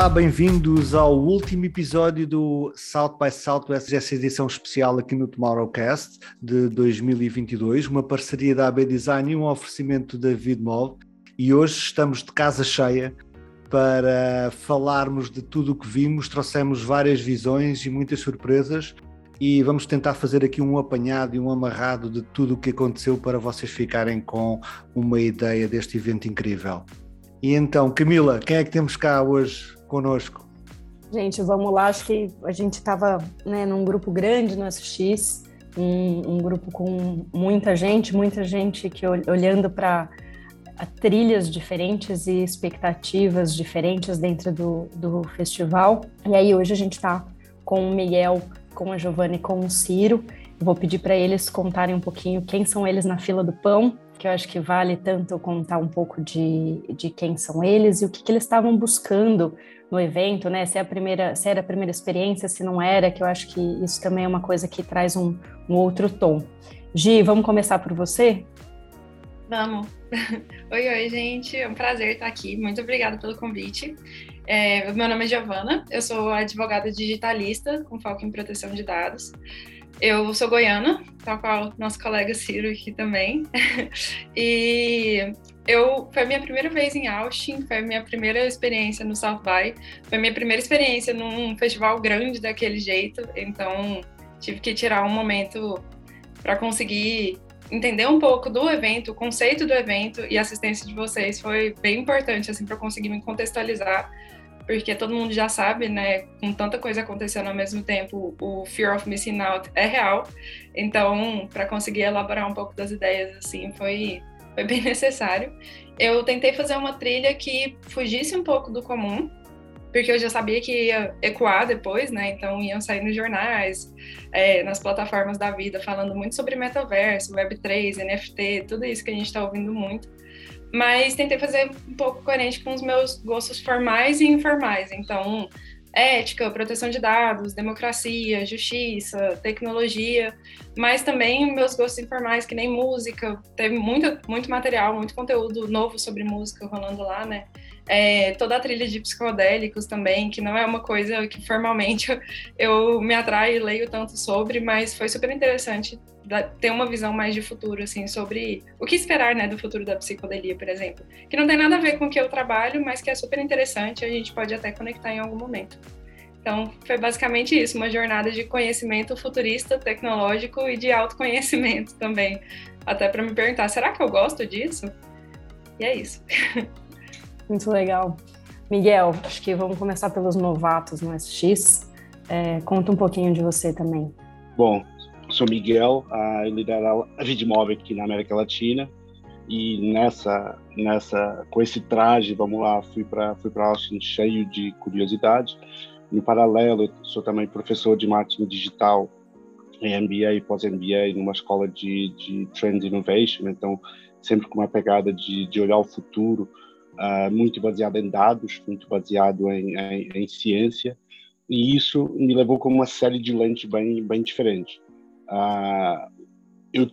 Olá, bem-vindos ao último episódio do South by Southwest, essa edição especial aqui no Tomorrowcast de 2022, uma parceria da AB Design e um oferecimento da Vidmov. E hoje estamos de casa cheia para falarmos de tudo o que vimos, trouxemos várias visões e muitas surpresas e vamos tentar fazer aqui um apanhado e um amarrado de tudo o que aconteceu para vocês ficarem com uma ideia deste evento incrível. E então, Camila, quem é que temos cá hoje conosco? Gente, vamos lá. Acho que a gente estava né, num grupo grande no SX, um, um, grupo com muita gente, muita gente que olhando para trilhas diferentes e expectativas diferentes dentro do, do festival. E aí hoje a gente está com o Miguel, com a Giovanna e com o Ciro. Vou pedir para eles contarem um pouquinho quem são eles na fila do pão, que eu acho que vale tanto contar um pouco de, de quem são eles e o que, que eles estavam buscando no evento, né? Se, é a primeira, se era a primeira experiência, se não era, que eu acho que isso também é uma coisa que traz um, um outro tom. Gi, vamos começar por você? Vamos. oi, oi, gente. É um prazer estar aqui. Muito obrigada pelo convite. É, meu nome é Giovana, eu sou advogada digitalista com foco em proteção de dados. Eu sou goiana, tal qual nosso colega Ciro aqui também. e eu foi a minha primeira vez em Austin, foi a minha primeira experiência no South by, foi a minha primeira experiência num festival grande daquele jeito, então tive que tirar um momento para conseguir entender um pouco do evento, o conceito do evento e a assistência de vocês foi bem importante assim para conseguir me contextualizar porque todo mundo já sabe, né, com tanta coisa acontecendo ao mesmo tempo, o fear of missing out é real. Então, para conseguir elaborar um pouco das ideias, assim, foi, foi bem necessário. Eu tentei fazer uma trilha que fugisse um pouco do comum, porque eu já sabia que ia ecoar depois, né? Então iam sair nos jornais, é, nas plataformas da vida, falando muito sobre metaverso, Web3, NFT, tudo isso que a gente está ouvindo muito mas tentei fazer um pouco coerente com os meus gostos formais e informais. Então, ética, proteção de dados, democracia, justiça, tecnologia, mas também meus gostos informais, que nem música. Teve muito, muito material, muito conteúdo novo sobre música rolando lá, né? É, toda a trilha de psicodélicos também, que não é uma coisa que formalmente eu, eu me atrai e leio tanto sobre, mas foi super interessante ter uma visão mais de futuro, assim, sobre o que esperar, né, do futuro da psicodelia, por exemplo. Que não tem nada a ver com o que eu trabalho, mas que é super interessante, a gente pode até conectar em algum momento. Então, foi basicamente isso, uma jornada de conhecimento futurista, tecnológico e de autoconhecimento também. Até para me perguntar, será que eu gosto disso? E é isso. Muito legal. Miguel, acho que vamos começar pelos novatos no SX. É, conta um pouquinho de você também. Bom, sou Miguel, uh, eu lidero a Rede aqui na América Latina e nessa, nessa, com esse traje, vamos lá, fui para fui para Austin cheio de curiosidade. No paralelo, sou também professor de marketing digital em MBA e pós-MBA numa escola de, de Trend Innovation, então sempre com uma pegada de, de olhar o futuro, uh, muito baseado em dados, muito baseado em, em, em, ciência, e isso me levou com uma série de lentes bem, bem diferentes. Uh, eu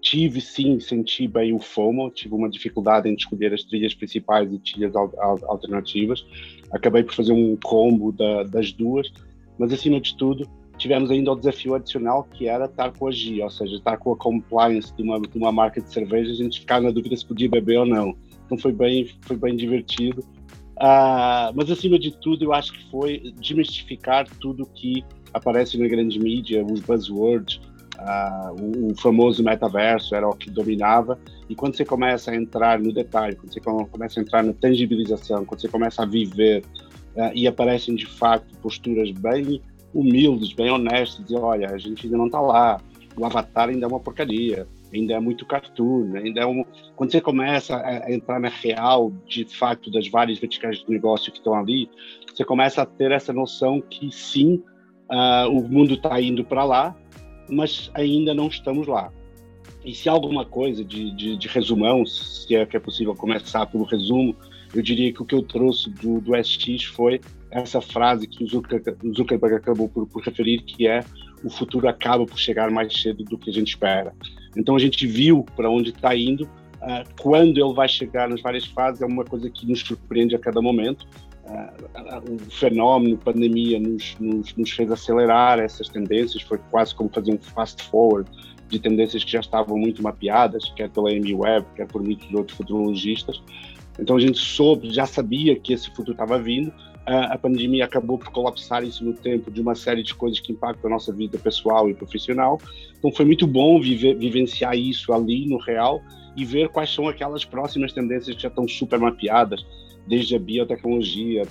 tive, sim, senti bem o FOMO, tive uma dificuldade em escolher as trilhas principais e trilhas al al alternativas. Acabei por fazer um combo da, das duas, mas acima de tudo, tivemos ainda o desafio adicional que era estar com a GI, ou seja, estar com a compliance de uma, de uma marca de cerveja, a gente ficar na dúvida se podia beber ou não. Então foi bem, foi bem divertido. Uh, mas acima de tudo, eu acho que foi desmistificar tudo que aparece na grande mídia, os buzzwords, uh, o, o, famoso metaverso era o que dominava. E quando você começa a entrar no detalhe, quando você começa a entrar na tangibilização, quando você começa a viver uh, e aparecem de fato posturas bem humildes, bem honestas, de olha, a gente ainda não está lá, o avatar ainda é uma porcaria, ainda é muito cartoon, ainda é um... quando você começa a entrar na real, de fato, das várias verticais de negócio que estão ali, você começa a ter essa noção que sim, uh, o mundo está indo para lá, mas ainda não estamos lá. E se alguma coisa de, de, de, resumão, se é que é possível começar pelo resumo, eu diria que o que eu trouxe do, do SX foi essa frase que o Zuckerberg acabou por, por referir, que é o futuro acaba por chegar mais cedo do que a gente espera. Então a gente viu para onde está indo. Uh, quando ele vai chegar nas várias fases é uma coisa que nos surpreende a cada momento. o fenómeno pandemia nos, nos, nos, fez acelerar essas tendências, foi quase como fazer um fast forward de tendências que já estavam muito mapeadas, quer pela Amy Webb, quer por muitos outros futurologistas. Então a gente soube, já sabia que esse futuro estava vindo. A pandemia acabou por colapsar isso no tempo de uma série de coisas que impactam a nossa vida pessoal e profissional. Então foi muito bom viver, vivenciar isso ali no real e ver quais são aquelas próximas tendências que já estão super mapeadas, desde a biotecnologia,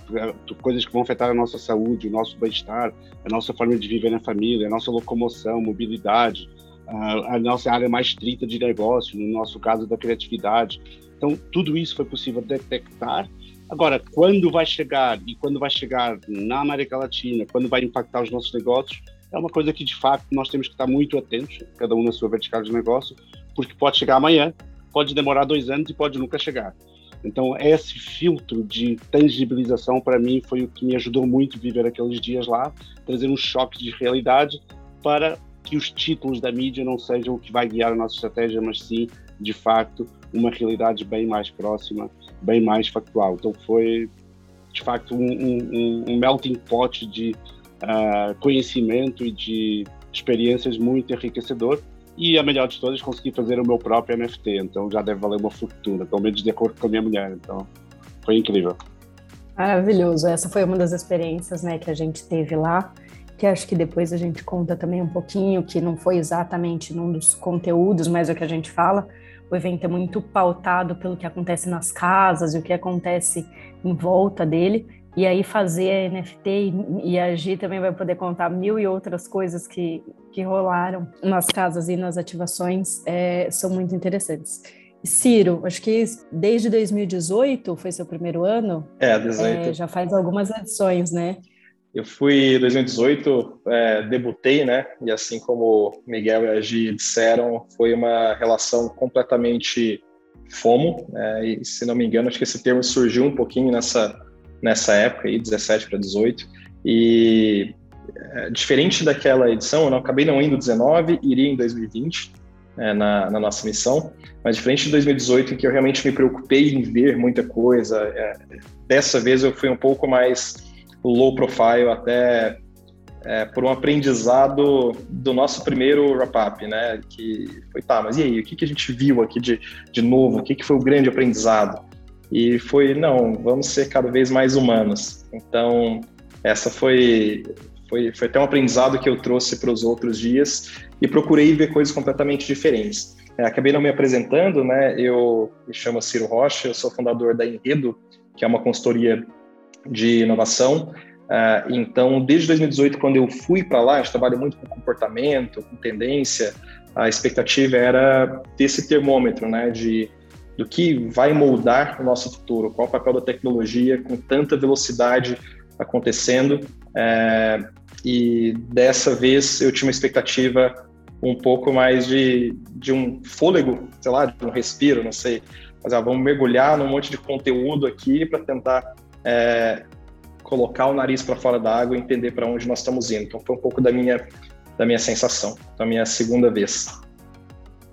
coisas que vão afetar a nossa saúde, o nosso bem-estar, a nossa forma de viver na família, a nossa locomoção, mobilidade, a nossa área mais estrita de negócio, no nosso caso da criatividade. Então, tudo isso foi possível detectar. Agora, quando vai chegar e quando vai chegar na América Latina, quando vai impactar os nossos negócios, é uma coisa que de fato nós temos que estar muito atentos, cada um na sua vertical de negócio, porque pode chegar amanhã, pode demorar dois anos e pode nunca chegar. Então, esse filtro de tangibilização, para mim, foi o que me ajudou muito a viver aqueles dias lá, trazer um choque de realidade para que os títulos da mídia não sejam o que vai guiar a nossa estratégia, mas sim, de facto, uma realidade bem mais próxima, bem mais factual. Então, foi, de facto, um, um, um melting pot de uh, conhecimento e de experiências muito enriquecedor e a melhor de todas, consegui fazer o meu próprio NFT, então já deve valer uma fortuna, pelo menos de acordo com a minha mulher. Então foi incrível. Maravilhoso. Essa foi uma das experiências né, que a gente teve lá, que acho que depois a gente conta também um pouquinho, que não foi exatamente num dos conteúdos, mas é o que a gente fala. O evento é muito pautado pelo que acontece nas casas e o que acontece em volta dele. E aí fazer NFT e, e a Gi também vai poder contar mil e outras coisas que, que rolaram nas casas e nas ativações é, são muito interessantes. Ciro, acho que desde 2018 foi seu primeiro ano. É, 18. É, já faz algumas edições, né? Eu fui em 2018, é, debutei, né? E assim como Miguel e a Gi disseram, foi uma relação completamente FOMO. Né? E se não me engano, acho que esse termo surgiu um pouquinho nessa nessa época aí, 17 para 18. E é, diferente daquela edição, eu não acabei não indo 19, iria em 2020 é, na, na, nossa missão, mas diferente de 2018, em que eu realmente me preocupei em ver muita coisa, é, dessa vez eu fui um pouco mais low profile, até é, por um aprendizado do nosso primeiro wrap-up, né? Que foi, tá, mas e aí, o que, que a gente viu aqui de, de novo? O que, que foi o grande aprendizado? E foi, não, vamos ser cada vez mais humanos. Então, essa foi, foi, foi até um aprendizado que eu trouxe para os outros dias e procurei ver coisas completamente diferentes. É, acabei não me apresentando, né? Eu me chamo Ciro Rocha, eu sou fundador da Enredo, que é uma consultoria de inovação. Uh, então, desde 2018, quando eu fui para lá, a gente trabalha muito com comportamento, com tendência. A expectativa era ter esse termômetro, né? De do que vai moldar o nosso futuro, qual o papel da tecnologia com tanta velocidade acontecendo. É, e dessa vez eu tinha uma expectativa um pouco mais de, de um fôlego, sei lá, de um respiro, não sei. Mas ah, vamos mergulhar num monte de conteúdo aqui para tentar é, colocar o nariz para fora da água e entender para onde nós estamos indo. Então foi um pouco da minha da minha sensação, da minha segunda vez.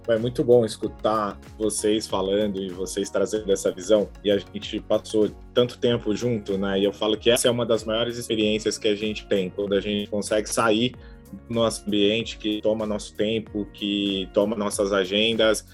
É muito bom escutar vocês falando e vocês trazendo essa visão. E a gente passou tanto tempo junto, né? E eu falo que essa é uma das maiores experiências que a gente tem, quando a gente consegue sair do nosso ambiente, que toma nosso tempo, que toma nossas agendas,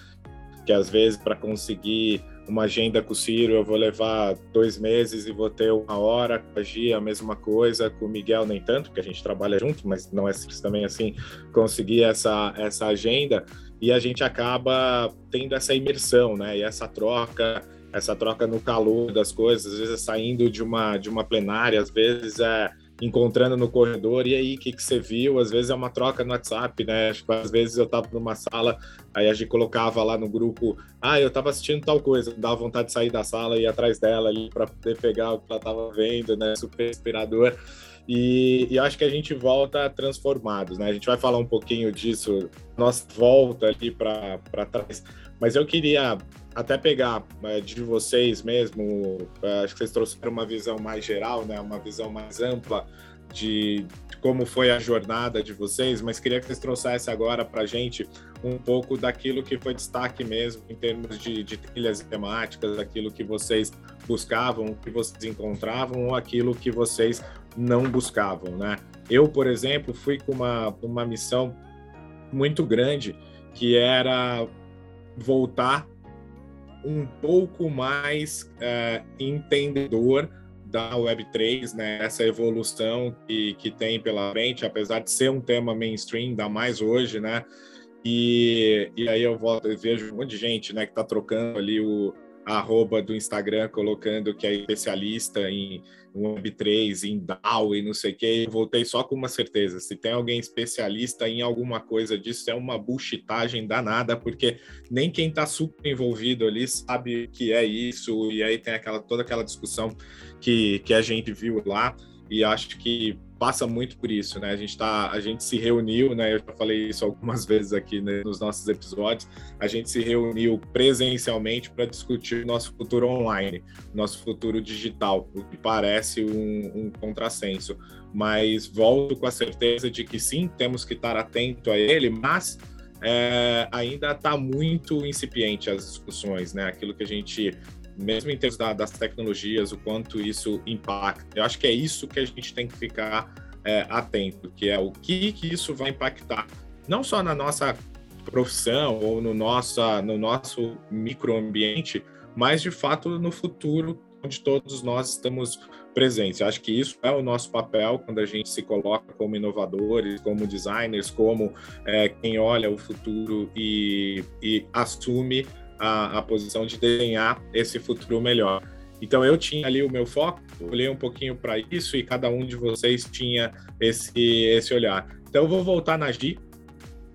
que às vezes para conseguir uma agenda com o Ciro eu vou levar dois meses e vou ter uma hora, com a Gia a mesma coisa, com o Miguel nem tanto, porque a gente trabalha junto, mas não é também assim conseguir essa, essa agenda e a gente acaba tendo essa imersão, né? E essa troca, essa troca no calor das coisas, às vezes é saindo de uma de uma plenária, às vezes é encontrando no corredor, e aí, o que, que você viu? Às vezes é uma troca no WhatsApp, né? Tipo, às vezes eu tava numa sala, aí a gente colocava lá no grupo, ah, eu tava assistindo tal coisa, dava vontade de sair da sala e ir atrás dela ali para poder pegar o que ela tava vendo, né? Super inspirador. E, e acho que a gente volta transformados, né? A gente vai falar um pouquinho disso, nossa volta ali para trás. Mas eu queria até pegar é, de vocês mesmo, é, acho que vocês trouxeram uma visão mais geral, né? Uma visão mais ampla de, como foi a jornada de vocês, mas queria que vocês trouxessem agora para a gente um pouco daquilo que foi destaque mesmo em termos de, de trilhas temáticas, daquilo que vocês buscavam, que vocês encontravam ou aquilo que vocês não buscavam, né? Eu, por exemplo, fui com uma, uma missão muito grande que era voltar um pouco mais é, entendedor da Web3, né? Essa evolução que, que tem pela frente, apesar de ser um tema mainstream, ainda mais hoje, né? E, e aí eu volto, vejo um monte de gente, né, que está trocando ali o arroba do Instagram colocando que é especialista em Web3, em DAO e não sei o que. Eu voltei só com uma certeza: se tem alguém especialista em alguma coisa disso, é uma buchitagem danada, porque nem quem está super envolvido ali sabe o que é isso, e aí tem aquela, toda aquela discussão que, que a gente viu lá, e acho que passa muito por isso, né? A gente tá, a gente se reuniu, né? Eu já falei isso algumas vezes aqui né, nos nossos episódios. A gente se reuniu presencialmente para discutir nosso futuro online, nosso futuro digital, o que parece um, um contrassenso. Mas volto com a certeza de que sim, temos que estar atento a ele, mas é, ainda está muito incipiente as discussões, né? Aquilo que a gente mesmo em termos da, das tecnologias, o quanto isso impacta. Eu acho que é isso que a gente tem que ficar é, atento, que é o que, que isso vai impactar, não só na nossa profissão ou no, nossa, no nosso microambiente, mas de fato no futuro, onde todos nós estamos presentes. Eu acho que isso é o nosso papel quando a gente se coloca como inovadores, como designers, como é, quem olha o futuro e, e assume a, a posição de desenhar esse futuro melhor. Então eu tinha ali o meu foco, olhei um pouquinho para isso e cada um de vocês tinha esse esse olhar. Então eu vou voltar na Gi,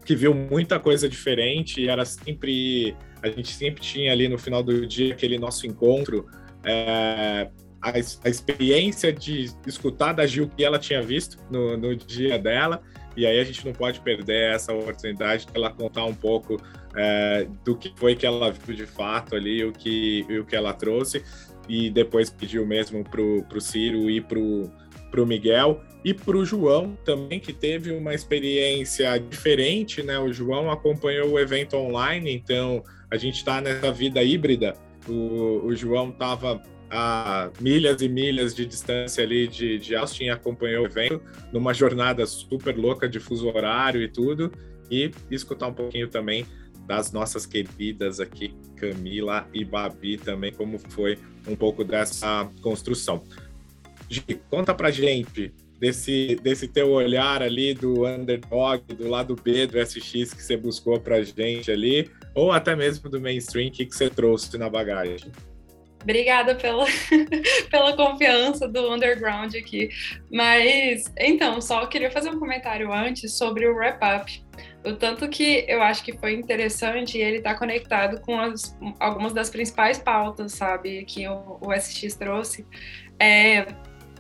que viu muita coisa diferente e era sempre a gente sempre tinha ali no final do dia aquele nosso encontro, é, a, a, experiência de escutar da Gil que ela tinha visto no, no dia dela e aí a gente não pode perder essa oportunidade de ela contar um pouco é, do que foi que ela viu de fato ali, o que, o que ela trouxe, e depois pediu mesmo para o Ciro e para o Miguel e para o João também, que teve uma experiência diferente, né? O João acompanhou o evento online, então a gente está nessa vida híbrida. O, o João estava a milhas e milhas de distância ali de, de Austin acompanhou o evento numa jornada super louca de fuso horário e tudo, e escutar um pouquinho também das nossas queridas aqui, Camila e Babi também, como foi um pouco dessa construção. Gi, conta pra gente desse, desse teu olhar ali do underdog, do lado B do SX que você buscou pra gente ali, ou até mesmo do mainstream, que, que você trouxe na bagagem. Obrigada pela, pela confiança do underground aqui. Mas, então, só queria fazer um comentário antes sobre o wrap-up. O tanto que eu acho que foi interessante ele está conectado com as, algumas das principais pautas, sabe, que o, o SX trouxe. É,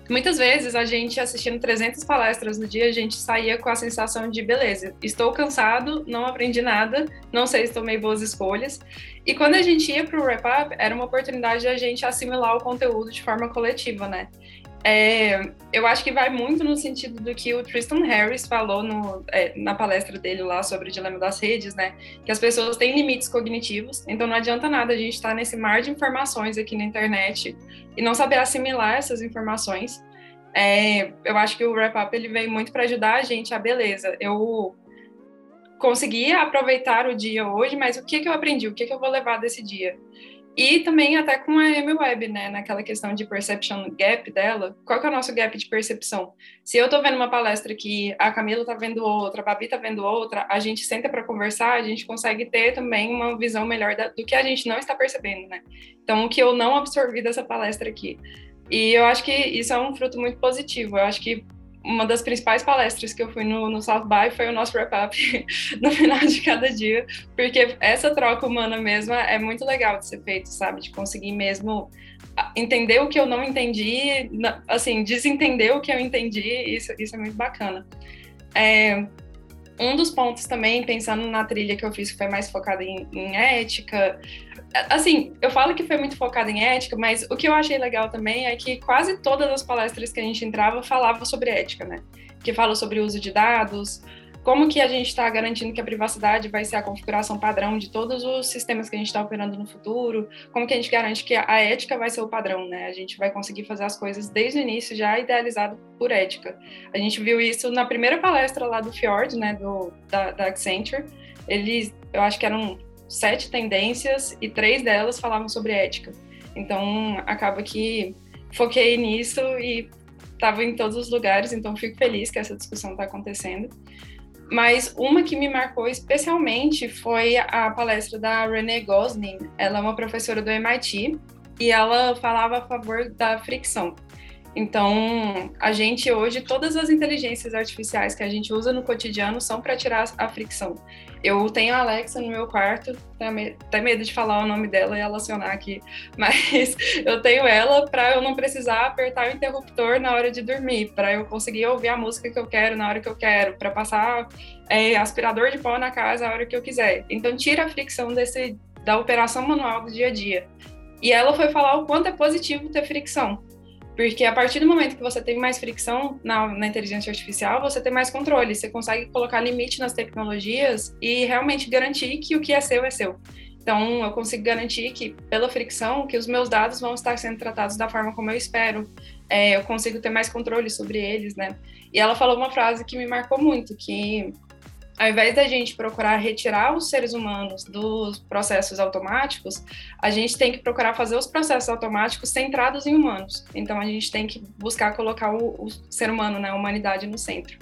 muitas vezes a gente assistindo 300 palestras no dia, a gente saía com a sensação de beleza, estou cansado, não aprendi nada, não sei se tomei boas escolhas. E quando a gente ia para o wrap up, era uma oportunidade de a gente assimilar o conteúdo de forma coletiva, né? É, eu acho que vai muito no sentido do que o Tristan Harris falou no, é, na palestra dele lá sobre o dilema das redes, né? Que as pessoas têm limites cognitivos, então não adianta nada a gente estar nesse mar de informações aqui na internet e não saber assimilar essas informações. É, eu acho que o Wrap Up ele veio muito para ajudar a gente a beleza. Eu consegui aproveitar o dia hoje, mas o que, que eu aprendi? O que, que eu vou levar desse dia? E também até com a Amy Webb, né, naquela questão de perception gap dela, qual que é o nosso gap de percepção? Se eu tô vendo uma palestra que a Camila tá vendo outra, a Babi tá vendo outra, a gente senta para conversar, a gente consegue ter também uma visão melhor da, do que a gente não está percebendo, né? Então, o que eu não absorvi dessa palestra aqui. E eu acho que isso é um fruto muito positivo. Eu acho que uma das principais palestras que eu fui no, no South By foi o nosso wrap-up no final de cada dia, porque essa troca humana mesma é muito legal de ser feito, sabe? De conseguir mesmo entender o que eu não entendi, assim, desentender o que eu entendi, isso, isso é muito bacana. É, um dos pontos também, pensando na trilha que eu fiz, que foi mais focada em, em ética, assim, eu falo que foi muito focada em ética, mas o que eu achei legal também é que quase todas as palestras que a gente entrava falavam sobre ética, né? Que fala sobre o uso de dados, como que a gente está garantindo que a privacidade vai ser a configuração padrão de todos os sistemas que a gente está operando no futuro, como que a gente garante que a ética vai ser o padrão, né? A gente vai conseguir fazer as coisas desde o início já idealizado por ética. A gente viu isso na primeira palestra lá do Fjord, né, do, da, da Accenture, eles, eu acho que eram sete tendências e três delas falavam sobre ética. Então, acaba que foquei nisso e estava em todos os lugares, então fico feliz que essa discussão está acontecendo. Mas uma que me marcou especialmente foi a palestra da Renee Gosling. Ela é uma professora do MIT e ela falava a favor da fricção. Então, a gente hoje, todas as inteligências artificiais que a gente usa no cotidiano são para tirar a fricção. Eu tenho a Alexa no meu quarto, até medo de falar o nome dela e ela acionar aqui, mas eu tenho ela para eu não precisar apertar o interruptor na hora de dormir, para eu conseguir ouvir a música que eu quero na hora que eu quero, para passar é, aspirador de pó na casa a hora que eu quiser. Então, tira a fricção desse, da operação manual do dia a dia. E ela foi falar o quanto é positivo ter fricção porque a partir do momento que você tem mais fricção na, na, inteligência artificial, você tem mais controle, você consegue colocar limite nas tecnologias e realmente garantir que o que é seu é seu. Então, eu consigo garantir que, pela fricção, que os meus dados vão estar sendo tratados da forma como eu espero. É, eu consigo ter mais controle sobre eles, né? E ela falou uma frase que me marcou muito, que ao invés da gente procurar retirar os seres humanos dos processos automáticos, a gente tem que procurar fazer os processos automáticos centrados em humanos. Então a gente tem que buscar colocar o, o ser humano, né, a humanidade no centro.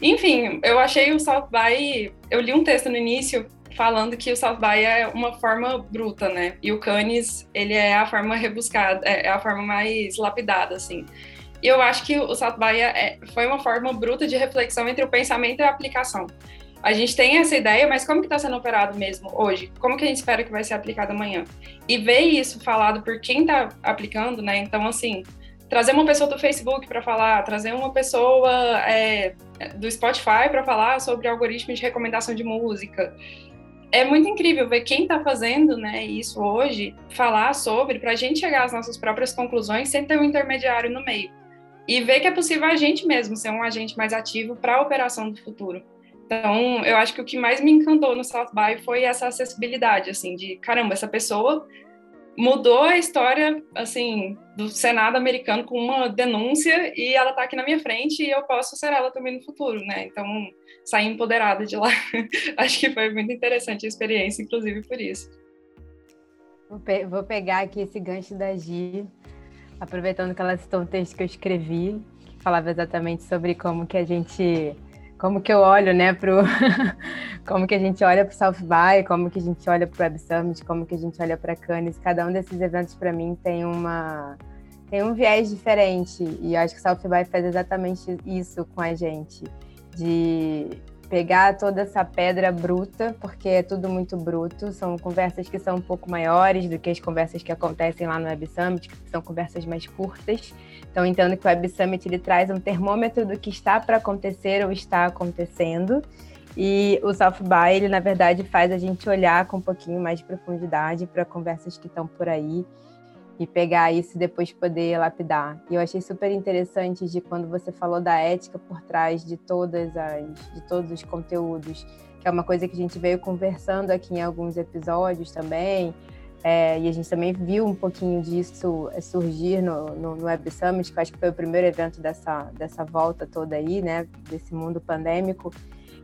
Enfim, eu achei o South by, eu li um texto no início falando que o South by é uma forma bruta, né? E o Cannes, ele é a forma rebuscada, é, é a forma mais lapidada, assim. E eu acho que o South by é, foi uma forma bruta de reflexão entre o pensamento e a aplicação. A gente tem essa ideia, mas como que está sendo operado mesmo hoje? Como que a gente espera que vai ser aplicado amanhã? E ver isso falado por quem está aplicando, né? Então, assim, trazer uma pessoa do Facebook para falar, trazer uma pessoa é, do Spotify para falar sobre algoritmos de recomendação de música. É muito incrível ver quem está fazendo né, isso hoje, falar sobre, para a gente chegar às nossas próprias conclusões sem ter um intermediário no meio e ver que é possível a gente mesmo ser um agente mais ativo para a operação do futuro. Então, eu acho que o que mais me encantou no South By foi essa acessibilidade, assim, de caramba, essa pessoa mudou a história, assim, do Senado americano com uma denúncia e ela está aqui na minha frente e eu posso ser ela também no futuro, né? Então, sair empoderada de lá. acho que foi muito interessante a experiência, inclusive por isso. Vou, pe vou pegar aqui esse gancho da Gi aproveitando que ela citou um texto que eu escrevi, que falava exatamente sobre como que a gente, como que eu olho, né, pro, como que a gente olha para o South By, como que a gente olha para o Web Summit, como que a gente olha para Cannes. Cada um desses eventos para mim tem uma tem um viés diferente e acho que o South By faz exatamente isso com a gente, de pegar toda essa pedra bruta, porque é tudo muito bruto, são conversas que são um pouco maiores do que as conversas que acontecem lá no Web Summit, que são conversas mais curtas. Então, entendo que o Web Summit ele traz um termômetro do que está para acontecer ou está acontecendo. E o South By, ele, na verdade, faz a gente olhar com um pouquinho mais de profundidade para conversas que estão por aí e pegar isso e depois poder lapidar. E eu achei super interessante de quando você falou da ética por trás de todas as de todos os conteúdos, que é uma coisa que a gente veio conversando aqui em alguns episódios também. É, e a gente também viu um pouquinho disso surgir no, no, no Web Summit, que eu acho que foi o primeiro evento dessa, dessa volta toda aí, né, desse mundo pandêmico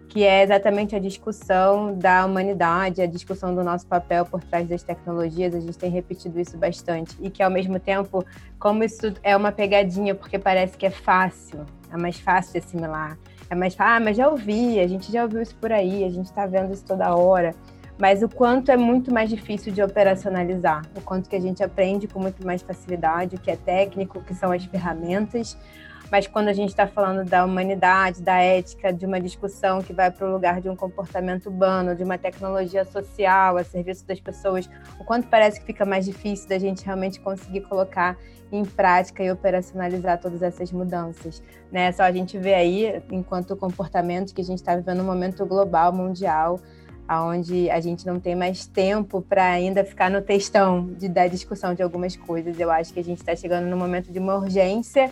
que é exatamente a discussão da humanidade, a discussão do nosso papel por trás das tecnologias. A gente tem repetido isso bastante e que ao mesmo tempo, como isso é uma pegadinha, porque parece que é fácil, é mais fácil de assimilar, é mais fácil, ah, mas já ouvi, a gente já ouviu isso por aí, a gente está vendo isso toda hora. Mas o quanto é muito mais difícil de operacionalizar, o quanto que a gente aprende com muito mais facilidade, o que é técnico, o que são as ferramentas, mas quando a gente está falando da humanidade, da ética, de uma discussão que vai para o lugar de um comportamento urbano, de uma tecnologia social a serviço das pessoas, o quanto parece que fica mais difícil da gente realmente conseguir colocar em prática e operacionalizar todas essas mudanças. Né? Só a gente vê aí, enquanto comportamento, que a gente está vivendo um momento global, mundial, onde a gente não tem mais tempo para ainda ficar no textão de dar discussão de algumas coisas. Eu acho que a gente está chegando no momento de uma urgência,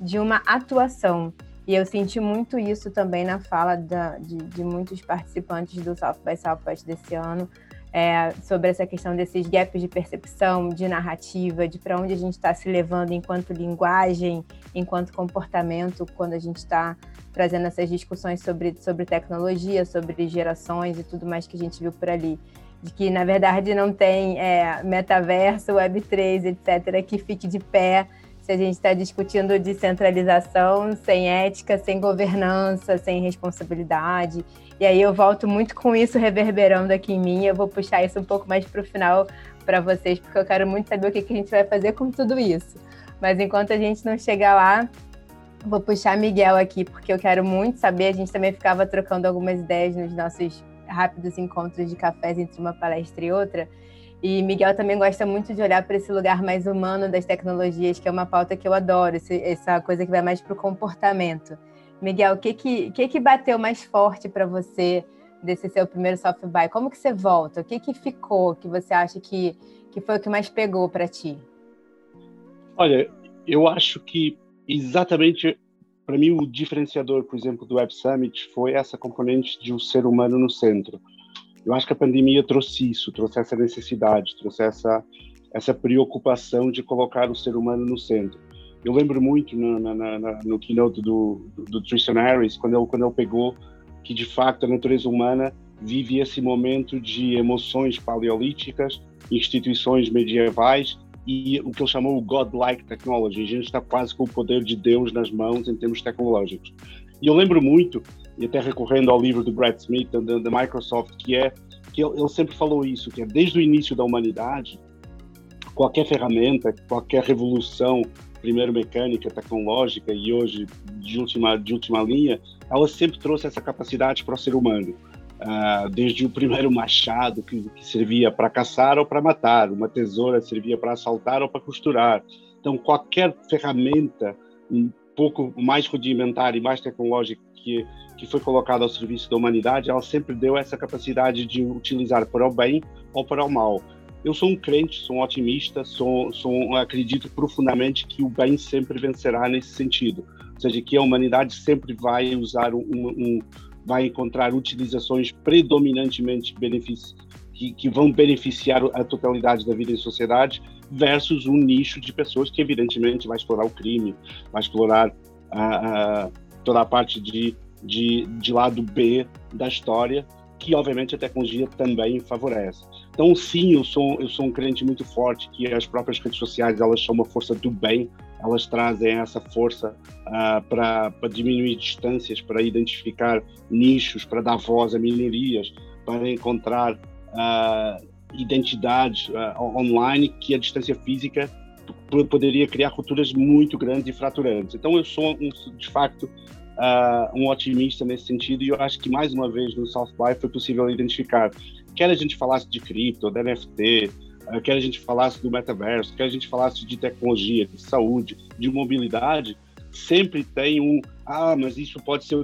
de uma atuação. E eu senti muito isso também na fala da, de, de, muitos participantes do South by Southwest desse ano, é, sobre essa questão desses gaps de percepção, de narrativa, de para onde a gente está se levando enquanto linguagem, enquanto comportamento, quando a gente está trazendo essas discussões sobre, sobre tecnologia, sobre gerações e tudo mais que a gente viu por ali. De que, na verdade, não tem é, metaverso, Web3, etc., que fique de pé se a gente está discutindo descentralização sem ética, sem governança, sem responsabilidade. E aí eu volto muito com isso reverberando aqui em mim. Eu vou puxar isso um pouco mais para o final para vocês, porque eu quero muito saber o que, que a gente vai fazer com tudo isso. Mas enquanto a gente não chegar lá, vou puxar Miguel aqui, porque eu quero muito saber. A gente também ficava trocando algumas ideias nos nossos rápidos encontros de cafés entre uma palestra e outra. E Miguel também gosta muito de olhar para esse lugar mais humano das tecnologias, que é uma pauta que eu adoro, esse, essa coisa que vai mais para o comportamento. Miguel, o que que, que, que bateu mais forte para você desse seu primeiro soft buy? Como que você volta? O que que ficou que você acha que, que foi o que mais pegou para ti? Olha, eu acho que exatamente para mim o diferenciador, por exemplo, do Web Summit foi essa componente de um ser humano no centro eu acho que a pandemia trouxe isso, trouxe essa necessidade, trouxe essa essa preocupação de colocar o ser humano no centro. Eu lembro muito no, na, na, no keynote do, do, Tristan Harris, quando ele, quando ele pegou que, de facto, a natureza humana vive esse momento de emoções paleolíticas, instituições medievais e o que ele chamou o godlike technology. A gente está quase com o poder de Deus nas mãos em termos tecnológicos. E eu lembro muito e até recorrendo ao livro do Brad Smith, da, Microsoft, que é que ele, ele sempre falou isso, que é desde o início da humanidade, qualquer ferramenta, qualquer revolução, primeiro mecânica, tecnológica e hoje de última de última linha, ela sempre trouxe essa capacidade para o ser humano. Uh, desde o primeiro machado que, que servia para caçar ou para matar, uma tesoura servia para assaltar ou para costurar. Então, qualquer ferramenta um pouco mais rudimentar e mais tecnológica que que foi colocada ao serviço da humanidade, ela sempre deu essa capacidade de utilizar para o bem ou para o mal. Eu sou um crente, sou um otimista, sou, sou acredito profundamente que o bem sempre vencerá nesse sentido, ou seja, que a humanidade sempre vai usar um, um vai encontrar utilizações predominantemente que, que, vão beneficiar a totalidade da vida em sociedade versus um nicho de pessoas que evidentemente vai explorar o crime, vai explorar toda a parte de de, de lado B da história, que obviamente a tecnologia também favorece. Então, sim, eu sou, eu sou um crente muito forte que as próprias redes sociais elas são uma força do bem, elas trazem essa força uh, para diminuir distâncias, para identificar nichos, para dar voz a minorias, para encontrar uh, identidades uh, online que a distância física poderia criar culturas muito grandes e fraturantes. Então, eu sou, um, de facto, uh, um otimista nesse sentido e eu acho que mais uma vez no South by foi possível identificar quer a gente falasse de cripto, de NFT, uh, ah, quer a gente falasse do metaverso, quer a gente falasse de tecnologia, de saúde, de mobilidade, sempre tem um ah, mas isso pode ser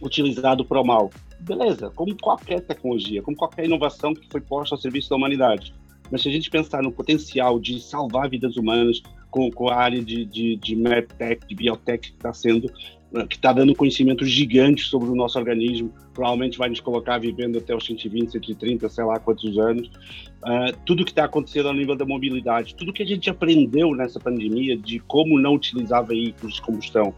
utilizado para o mal. Beleza, como qualquer tecnologia, como qualquer inovação que foi posta ao serviço da humanidade. Mas se a gente pensar no potencial de salvar vidas humanas com, com a área de, de, de medtech, de biotech que está sendo que está dando conhecimento gigante sobre o nosso organismo, provavelmente vai nos colocar vivendo até os 120, 130, sei lá quantos anos. Uh, tudo que está acontecendo ao nível da mobilidade, tudo que a gente aprendeu nessa pandemia de como não utilizar veículos de combustão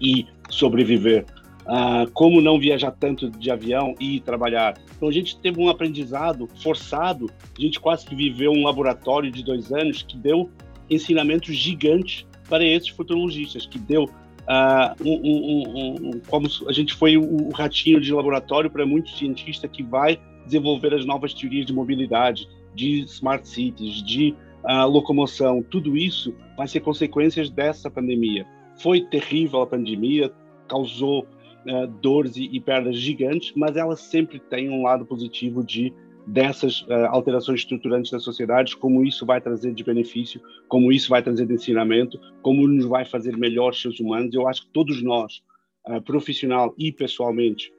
e sobreviver, uh, como não viajar tanto de avião e trabalhar. Então a gente teve um aprendizado forçado, a gente quase que viveu um laboratório de dois anos que deu ensinamentos gigantes para esses futurologistas, que deu Uh, um, um, um, como a gente foi o, ratinho de laboratório para muitos cientistas que vai desenvolver as novas teorias de mobilidade, de smart cities, de uh, locomoção, tudo isso vai ser consequências dessa pandemia. foi terrível a pandemia, causou uh, dores e, e, perdas gigantes, mas ela sempre tem um lado positivo de dessas uh, alterações estruturantes da sociedade, como isso vai trazer de benefício, como isso vai trazer de ensinamento, como nos vai fazer melhores seres humanos. Eu acho que todos nós, uh, profissional e pessoalmente,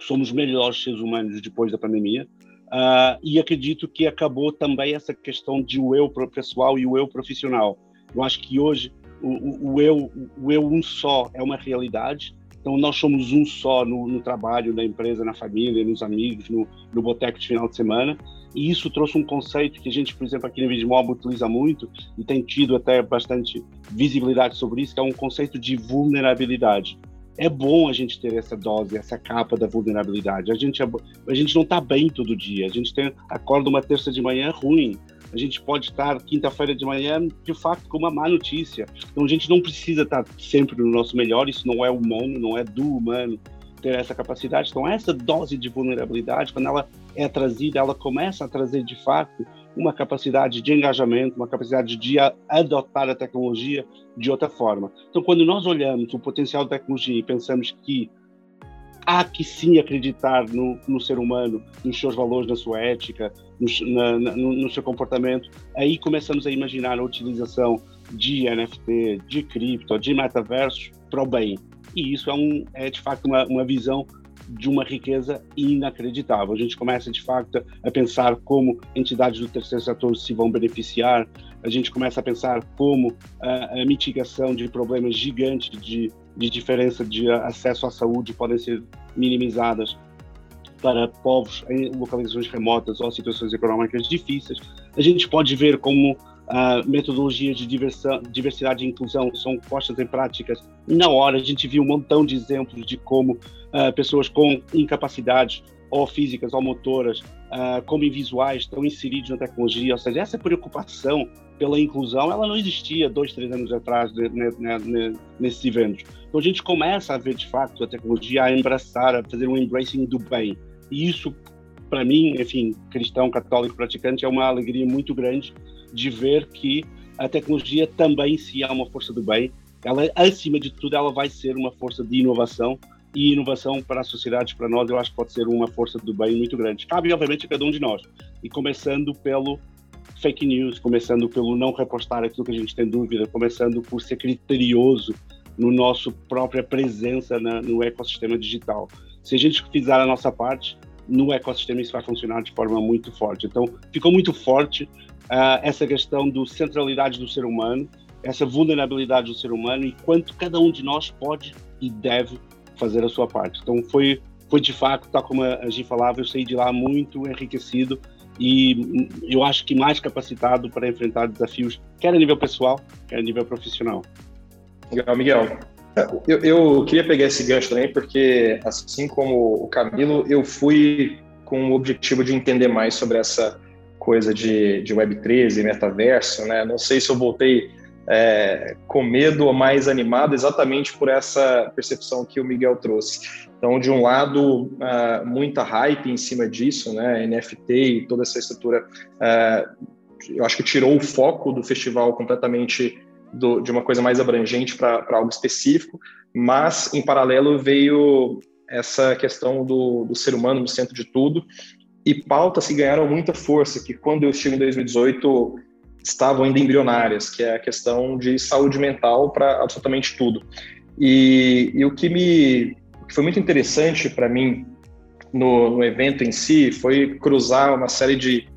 somos melhores seres humanos depois da pandemia. Uh, e acredito que acabou também essa questão de o eu pessoal e o eu profissional. Eu acho que hoje o, o, o eu, o eu um só é uma realidade então, nós somos um só no, no trabalho, na empresa, na família, nos amigos, no, no boteco de final de semana. E isso trouxe um conceito que a gente, por exemplo, aqui no Vidmob utiliza muito e tem tido até bastante visibilidade sobre isso, que é um conceito de vulnerabilidade. É bom a gente ter essa dose, essa capa da vulnerabilidade. A gente, é a gente não está bem todo dia. A gente tem, acorda uma terça de manhã ruim a gente pode estar quinta-feira de manhã, de fato, com uma má notícia. Então a gente não precisa estar sempre no nosso melhor, isso não é humano, não é do humano ter essa capacidade. Então essa dose de vulnerabilidade, quando ela é trazida, ela começa a trazer de fato uma capacidade de engajamento, uma capacidade de adotar a tecnologia de outra forma. Então quando nós olhamos o potencial da tecnologia e pensamos que há que sim acreditar no, no ser humano, nos seus valores, na sua ética, no, na, no, no, seu comportamento. Aí começamos a imaginar a utilização de NFT, de cripto, de metaverso para o bem. E isso é, um, é de facto uma, uma visão de uma riqueza inacreditável. A gente começa, de facto, a pensar como entidades do terceiro setor se vão beneficiar, a gente começa a pensar como a, a mitigação de problemas gigantes de, de diferença de acesso à saúde podem ser minimizadas para povos em localizações remotas ou situações económicas difíceis. A gente pode ver como uh, metodologias de diversão, diversidade e inclusão são postas em práticas. Na hora a gente viu um montão de exemplos de como uh, pessoas com incapacidades ou físicas ou motoras, uh, como invisuais, estão inseridos na tecnologia. Ou seja, essa preocupação pela inclusão, ela não existia dois, três anos atrás de, de, de, nesses eventos. Então a gente começa a ver, de fato, a tecnologia a embraçar, a fazer um embracing do bem. E isso, para mim, enfim, cristão, católico, praticante, é uma alegria muito grande de ver que a tecnologia também se é uma força do bem. Ela, acima de tudo, ela vai ser uma força de inovação e inovação para a sociedade, para nós, eu acho que pode ser uma força do bem muito grande. Cabe, obviamente, a cada um de nós. E começando pelo fake news, começando pelo não repostar aquilo que a gente tem dúvida, começando por ser criterioso no nosso própria presença na, no ecossistema digital. Se a gente fizer a nossa parte, no ecossistema isso vai funcionar de forma muito forte. Então, ficou muito forte uh, essa questão do centralidade do ser humano, essa vulnerabilidade do ser humano e quanto cada um de nós pode e deve fazer a sua parte. Então foi foi de fato, tal como a gente falava, eu saí de lá muito enriquecido e eu acho que mais capacitado para enfrentar desafios, quer a nível pessoal, quer a nível profissional. Legal, Miguel. Eu, eu queria pegar esse gancho também, porque assim como o Camilo, eu fui com o objetivo de entender mais sobre essa coisa de, de Web3 e metaverso, né? Não sei se eu voltei é, com medo ou mais animado exatamente por essa percepção que o Miguel trouxe. Então, de um lado, uh, muita hype em cima disso, né? NFT e toda essa estrutura, uh, eu acho que tirou o foco do festival completamente do, de uma coisa mais abrangente para algo específico, mas em paralelo veio essa questão do, do ser humano no centro de tudo e pautas que ganharam muita força, que quando eu estive em 2018 estavam ainda embrionárias, que é a questão de saúde mental para absolutamente tudo. E, e, o que me que foi muito interessante para mim no, no, evento em si foi cruzar uma série de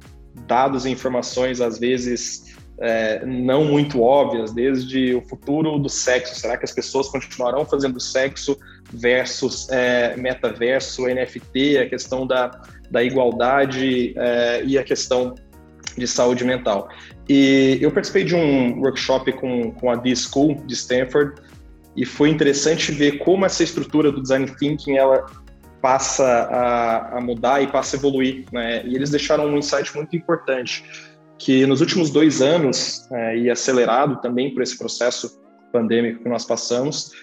dados e informações, às vezes é, não muito óbvias, desde o futuro do sexo. Será que as pessoas continuarão fazendo sexo versus é, metaverso, NFT, a questão da, da igualdade é, e a questão de saúde mental. E eu participei de um workshop com, com a D-School de Stanford e foi interessante ver como essa estrutura do design thinking ela passa a, a mudar e passa a evoluir. Né? E eles deixaram um insight muito importante, que nos últimos dois anos, é, e acelerado também por esse processo pandêmico que nós passamos,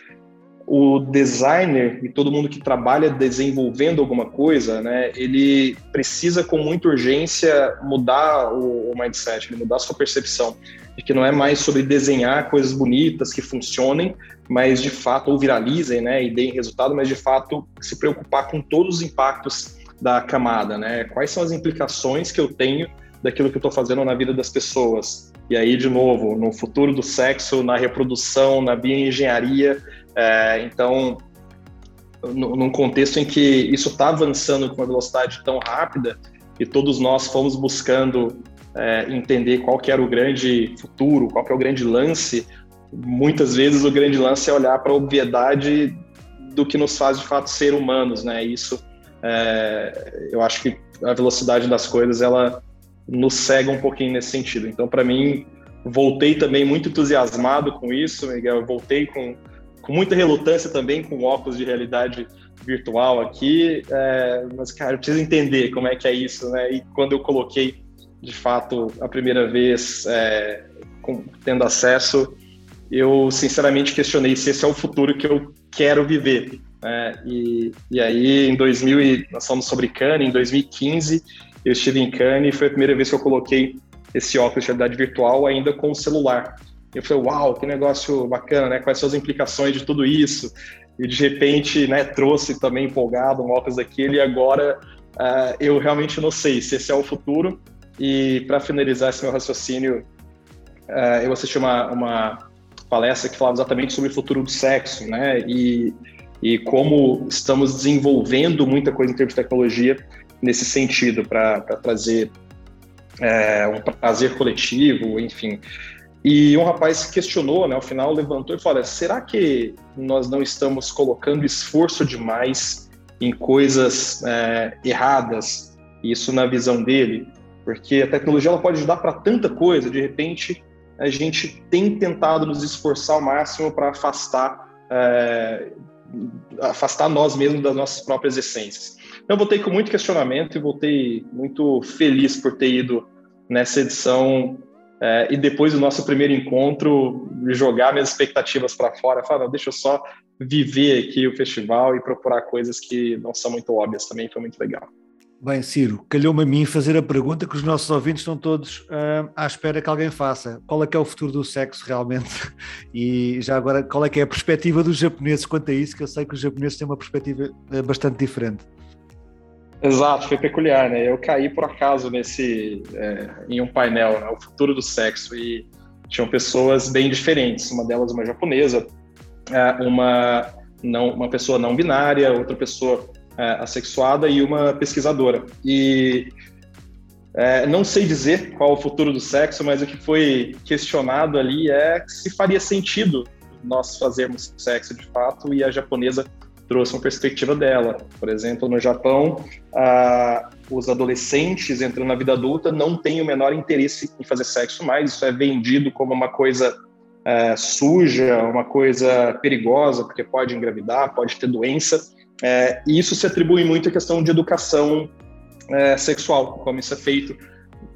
o designer e todo mundo que trabalha desenvolvendo alguma coisa, né, ele precisa com muita urgência mudar o, o mindset, mudar a sua percepção de que não é mais sobre desenhar coisas bonitas que funcionem, mas de fato ou viralizem, né, e deem resultado, mas de fato se preocupar com todos os impactos da camada, né? Quais são as implicações que eu tenho daquilo que eu estou fazendo na vida das pessoas? E aí, de novo, no futuro do sexo, na reprodução, na bioengenharia, é, então, num contexto em que isso está avançando com uma velocidade tão rápida e todos nós fomos buscando é, entender qual que era o grande futuro, qual que é o grande lance, muitas vezes o grande lance é olhar para a obviedade do que nos faz de fato ser humanos, né? Isso, é, eu acho que a velocidade das coisas ela nos cega um pouquinho nesse sentido. Então, para mim, voltei também muito entusiasmado com isso, Miguel. Eu voltei com com muita relutância também com óculos de realidade virtual aqui, é, mas, cara, eu preciso entender como é que é isso, né? E quando eu coloquei, de fato, a primeira vez, é, com, tendo acesso, eu sinceramente questionei se esse é o futuro que eu quero viver. Né? E, e aí, em 2000, e, nós falamos sobre Cannes, em 2015, eu estive em Cannes e foi a primeira vez que eu coloquei esse óculos de realidade virtual ainda com o celular. Eu falei, uau, que negócio bacana, né? Quais são as implicações de tudo isso? E de repente, né, trouxe também empolgado um óculos daquele e agora uh, eu realmente não sei se esse é o futuro. E para finalizar esse meu raciocínio, uh, eu assisti uma, uma palestra que falava exatamente sobre o futuro do sexo, né? E, e como estamos desenvolvendo muita coisa em termos de tecnologia nesse sentido, para trazer é, um prazer coletivo, enfim. E um rapaz questionou, né, ao final levantou e falou: será que nós não estamos colocando esforço demais em coisas é, erradas? Isso na visão dele, porque a tecnologia ela pode ajudar para tanta coisa. De repente, a gente tem tentado nos esforçar ao máximo para afastar é, afastar nós mesmos das nossas próprias essências. Eu voltei com muito questionamento e voltei muito feliz por ter ido nessa edição é, e depois do nosso primeiro encontro, jogar minhas expectativas para fora, falar, não, deixa eu só viver aqui o festival e procurar coisas que não são muito óbvias também, foi muito legal. Bem, Ciro, calhou-me a mim fazer a pergunta que os nossos ouvintes estão todos uh, à espera que alguém faça. Qual é que é o futuro do sexo realmente? E já agora, qual é que é a perspectiva dos japoneses quanto a isso? Que eu sei que os japoneses têm uma perspectiva uh, bastante diferente. Exato, foi peculiar, né? Eu caí por acaso nesse é, em um painel, né? o futuro do sexo e tinham pessoas bem diferentes. Uma delas uma japonesa, é, uma não uma pessoa não binária, outra pessoa é, assexuada e uma pesquisadora. E é, não sei dizer qual o futuro do sexo, mas o que foi questionado ali é se faria sentido nós fazermos sexo de fato e a japonesa trouxe uma perspectiva dela. Por exemplo, no Japão, ah, os adolescentes entrando na vida adulta não têm o menor interesse em fazer sexo mais. Isso é vendido como uma coisa é, suja, uma coisa perigosa, porque pode engravidar, pode ter doença. É, e isso se atribui muito à questão de educação é, sexual, como isso é feito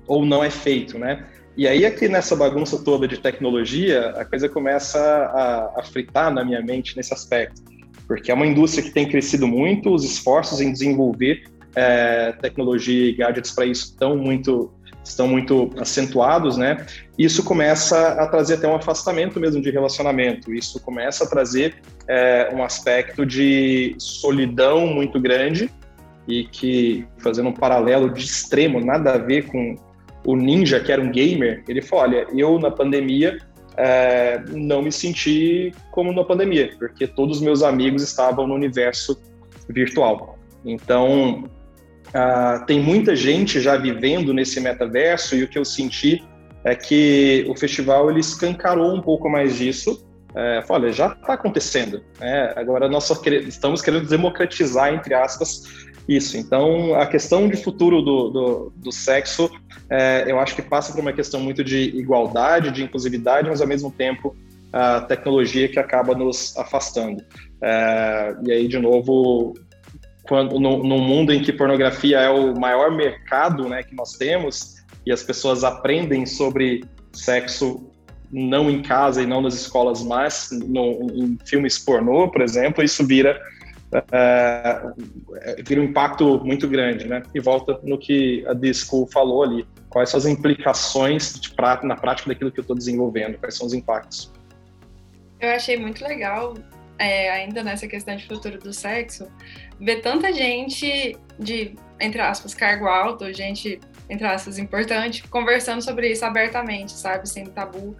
ou não é feito, né? E aí aqui nessa bagunça toda de tecnologia, a coisa começa a, a fritar na minha mente nesse aspecto porque é uma indústria que tem crescido muito, os esforços em desenvolver é, tecnologia e gadgets para isso estão muito estão muito acentuados, né? Isso começa a trazer até um afastamento mesmo de relacionamento. Isso começa a trazer é, um aspecto de solidão muito grande e que, fazendo um paralelo de extremo, nada a ver com o Ninja, que era um gamer, ele falou, olha, eu na pandemia é, não me senti como na pandemia, porque todos os meus amigos estavam no universo virtual. Então, uh, tem muita gente já vivendo nesse metaverso e o que eu senti é que o festival ele escancarou um pouco mais disso. É, olha, já está acontecendo. Né? Agora nós só estamos querendo democratizar, entre aspas, isso. Então, a questão de futuro do, do, do sexo, é, eu acho que passa por uma questão muito de igualdade, de inclusividade, mas ao mesmo tempo a tecnologia que acaba nos afastando. É, e aí, de novo, quando, no, no, mundo em que pornografia é o maior mercado né, que nós temos e as pessoas aprendem sobre sexo não em casa e não nas escolas, mas no, em filmes pornô, por exemplo, isso vira uh, vira um impacto muito grande, né? E volta no que a Disco falou ali, quais são as implicações na prática daquilo que eu estou desenvolvendo, quais são os impactos. Eu achei muito legal, é, ainda nessa questão de futuro do sexo, ver tanta gente de, entre aspas, cargo alto, gente, entre aspas, importante, conversando sobre isso abertamente, sabe, sem tabu.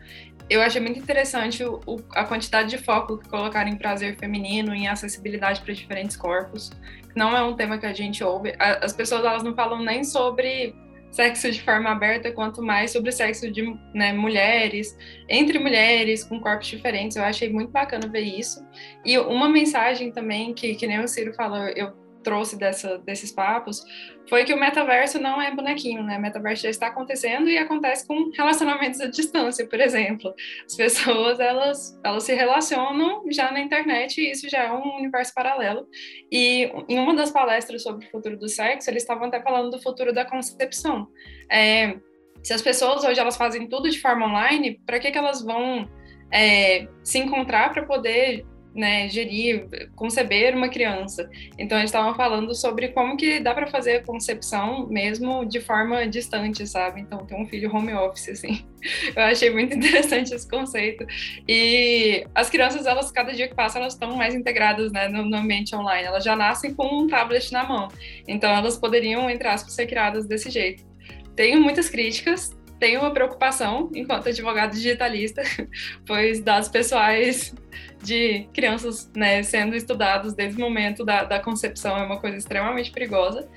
Eu achei muito interessante o, o, a quantidade de foco que colocaram em prazer feminino, em acessibilidade para diferentes corpos. Não é um tema que a gente ouve. As pessoas elas não falam nem sobre sexo de forma aberta, quanto mais sobre sexo de né, mulheres, entre mulheres, com corpos diferentes. Eu achei muito bacana ver isso. E uma mensagem também, que, que nem o Ciro falou, eu trouxe dessa, desses papos foi que o metaverso não é bonequinho, né? O metaverso já está acontecendo e acontece com relacionamentos à distância, por exemplo. As pessoas, elas, elas se relacionam já na internet e isso já é um universo paralelo. E em uma das palestras sobre o futuro do sexo, eles estavam até falando do futuro da concepção. É, se as pessoas hoje elas fazem tudo de forma online, para que, que elas vão é, se encontrar para poder né, gerir, conceber uma criança. Então a gente estava falando sobre como que dá para fazer a concepção mesmo de forma distante, sabe? Então ter um filho home office assim. Eu achei muito interessante esse conceito. E as crianças, elas cada dia que passa, elas estão mais integradas, né, no, no ambiente online. Elas já nascem com um tablet na mão. Então elas poderiam, entre aspas, ser criadas desse jeito. Tenho muitas críticas, tenho uma preocupação enquanto advogado digitalista, pois dados pessoais de crianças né, sendo estudados desde o momento da, da concepção é uma coisa extremamente perigosa.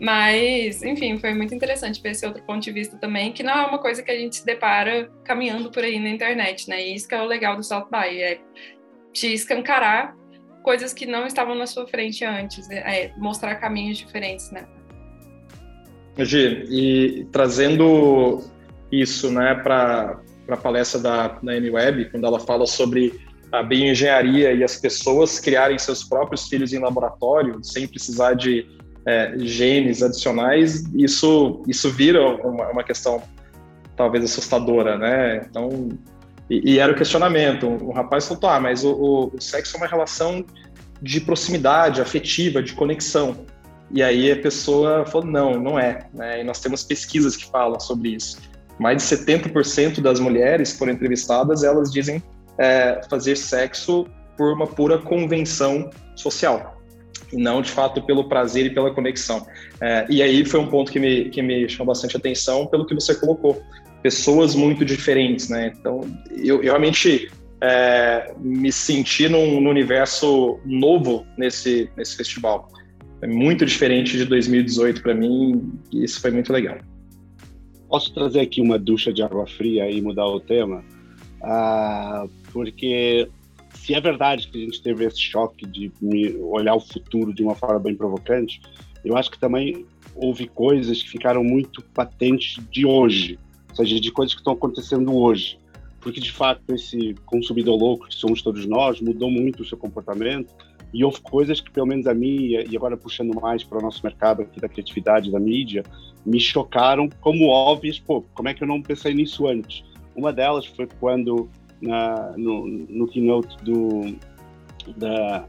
Mas, enfim, foi muito interessante ver esse outro ponto de vista também, que não é uma coisa que a gente se depara caminhando por aí na internet, né? E isso que é o legal do South By, é te escancarar coisas que não estavam na sua frente antes, é mostrar caminhos diferentes, né? Gi, e trazendo isso né, para a palestra da, da Web, quando ela fala sobre a bioengenharia e as pessoas criarem seus próprios filhos em laboratório, sem precisar de é, genes adicionais, isso, isso vira uma, uma questão talvez assustadora, né? Então, e, e era o questionamento. O rapaz falou, ah, mas o, o, o, sexo é uma relação de proximidade, afetiva, de conexão. E aí a pessoa falou, não, não é. Né? E nós temos pesquisas que falam sobre isso. Mais de 70% das mulheres que foram entrevistadas, elas dizem é, fazer sexo por uma pura convenção social e não de fato pelo prazer e pela conexão. É, e aí foi um ponto que me, que me chamou bastante atenção pelo que você colocou. Pessoas muito diferentes, né? Então, eu, eu realmente é, me senti num, num, universo novo nesse, nesse festival. É muito diferente de 2018 para mim e isso foi muito legal. Posso trazer aqui uma ducha de água fria e mudar o tema? Ah, porque se é verdade que a gente teve esse choque de olhar o futuro de uma forma bem provocante, eu acho que também houve coisas que ficaram muito patentes de hoje, ou seja, de coisas que estão acontecendo hoje. Porque, de fato, esse consumidor louco, que somos todos nós, mudou muito o seu comportamento e houve coisas que, pelo menos a mim, e agora puxando mais para o nosso mercado aqui da criatividade, da mídia, me chocaram como óbvias. Pô, como é que eu não pensei nisso antes? Uma delas foi quando na, no, no keynote do, da,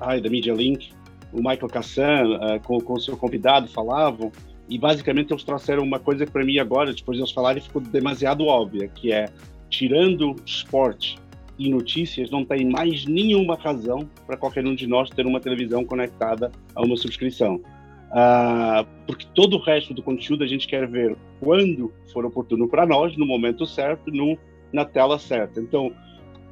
ai, da Media Link, o Michael Cassan uh, com, com o seu convidado falavam, e basicamente eles trouxeram uma coisa que para mim agora, depois de eles falarem, ficou demasiado óbvia, que é, tirando esporte e notícias, não tem mais nenhuma razão para qualquer um de nós ter uma televisão conectada a uma subscrição. Uh, porque todo o resto do conteúdo a gente quer ver quando for oportuno para nós, no momento certo, no na tela certa. Então,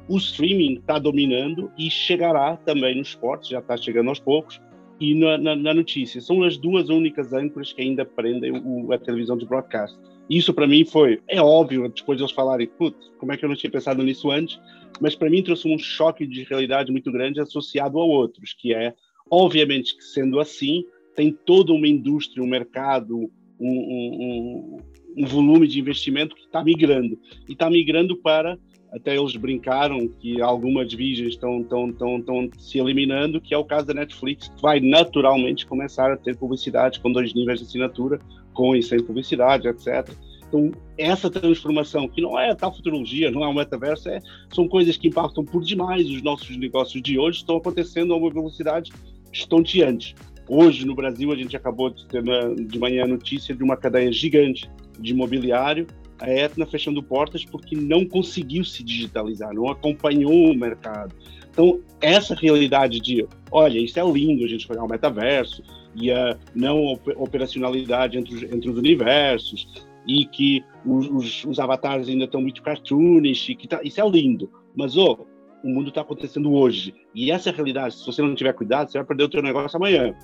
o streaming está dominando e chegará também no esporte, já está chegando aos poucos, e na, na, na, notícia. São as duas únicas âncoras que ainda prendem o, a televisão de broadcast. Isso para mim foi, é óbvio, depois de eles falarem, putz, como é que eu não tinha pensado nisso antes? Mas para mim trouxe um choque de realidade muito grande associado a outros, que é, obviamente, que sendo assim, tem toda uma indústria, um mercado, um, um, um volume de investimento que está migrando. E está migrando para, até eles brincaram que algumas visions estão, estão, estão, estão se eliminando, que é o caso da Netflix, que vai naturalmente começar a ter publicidade com dois níveis de assinatura, com e sem publicidade, etc. Então, essa transformação, que não é tal futurologia, não é um metaverso, é, são coisas que impactam por demais os nossos negócios de hoje, estão acontecendo a uma velocidade estonteante. Hoje, no Brasil, a gente acabou de ter na, de manhã a notícia de uma cadeia gigante de imobiliário, a Etna fechando portas porque não conseguiu se digitalizar, não acompanhou o mercado. Então, essa realidade de, olha, isso é lindo, a gente pegar o metaverso, e a não operacionalidade entre os, entre os universos, e que os, os, os avatares ainda estão muito cartoonish, que tá, isso é lindo. Mas, oh, o mundo está acontecendo hoje. E essa é a realidade. Se você não tiver cuidado, você vai perder o teu negócio amanhã.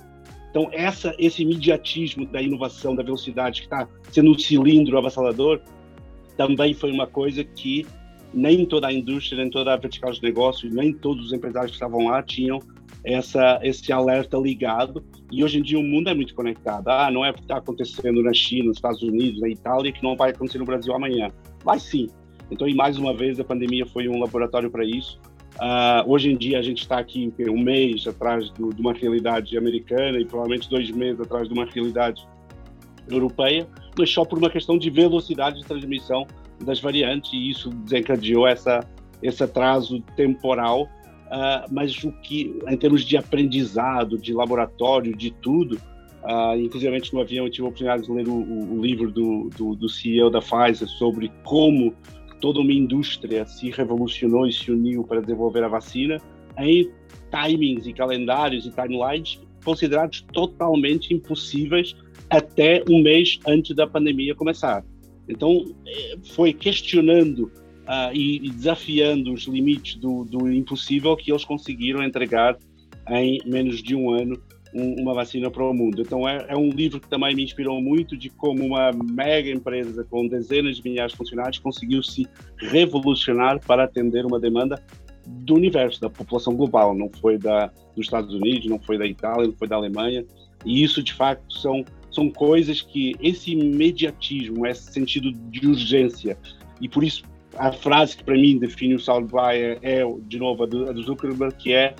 Então, essa, esse imediatismo da inovação, da velocidade que está sendo um cilindro avassalador, também foi uma coisa que nem toda a indústria, nem toda a vertical de negócio, nem todos os empresários que estavam lá tinham essa, esse alerta ligado. E hoje em dia o mundo é muito conectado. Ah, não é porque está acontecendo na China, nos Estados Unidos, na Itália, que não vai acontecer no Brasil amanhã. Vai sim. Então, e mais uma vez, a pandemia foi um laboratório para isso. Uh, hoje em dia, a gente está aqui um mês atrás do, de uma realidade americana e provavelmente dois meses atrás de uma realidade europeia, mas só por uma questão de velocidade de transmissão das variantes, e isso desencadeou essa, esse atraso temporal. Uh, mas o que, em termos de aprendizado, de laboratório, de tudo, uh, inclusive no avião eu tive a oportunidade de ler o, o, o livro do, do, do CEO da Pfizer sobre como toda uma indústria se revolucionou e se uniu para desenvolver a vacina em timings e calendários e timelines considerados totalmente impossíveis até um mês antes da pandemia começar. Então, eh, foi questionando uh, e, desafiando os limites do, do impossível que eles conseguiram entregar em menos de um ano um, uma vacina para o mundo. Então é, é, um livro que também me inspirou muito de como uma mega empresa com dezenas de milhares de funcionários conseguiu se revolucionar para atender uma demanda do universo, da população global. Não foi da, dos Estados Unidos, não foi da Itália, não foi da Alemanha. E isso, de facto, são, são coisas que esse imediatismo, esse sentido de urgência, e por isso a frase que para mim define o South é, de novo, a do Zuckerberg, que é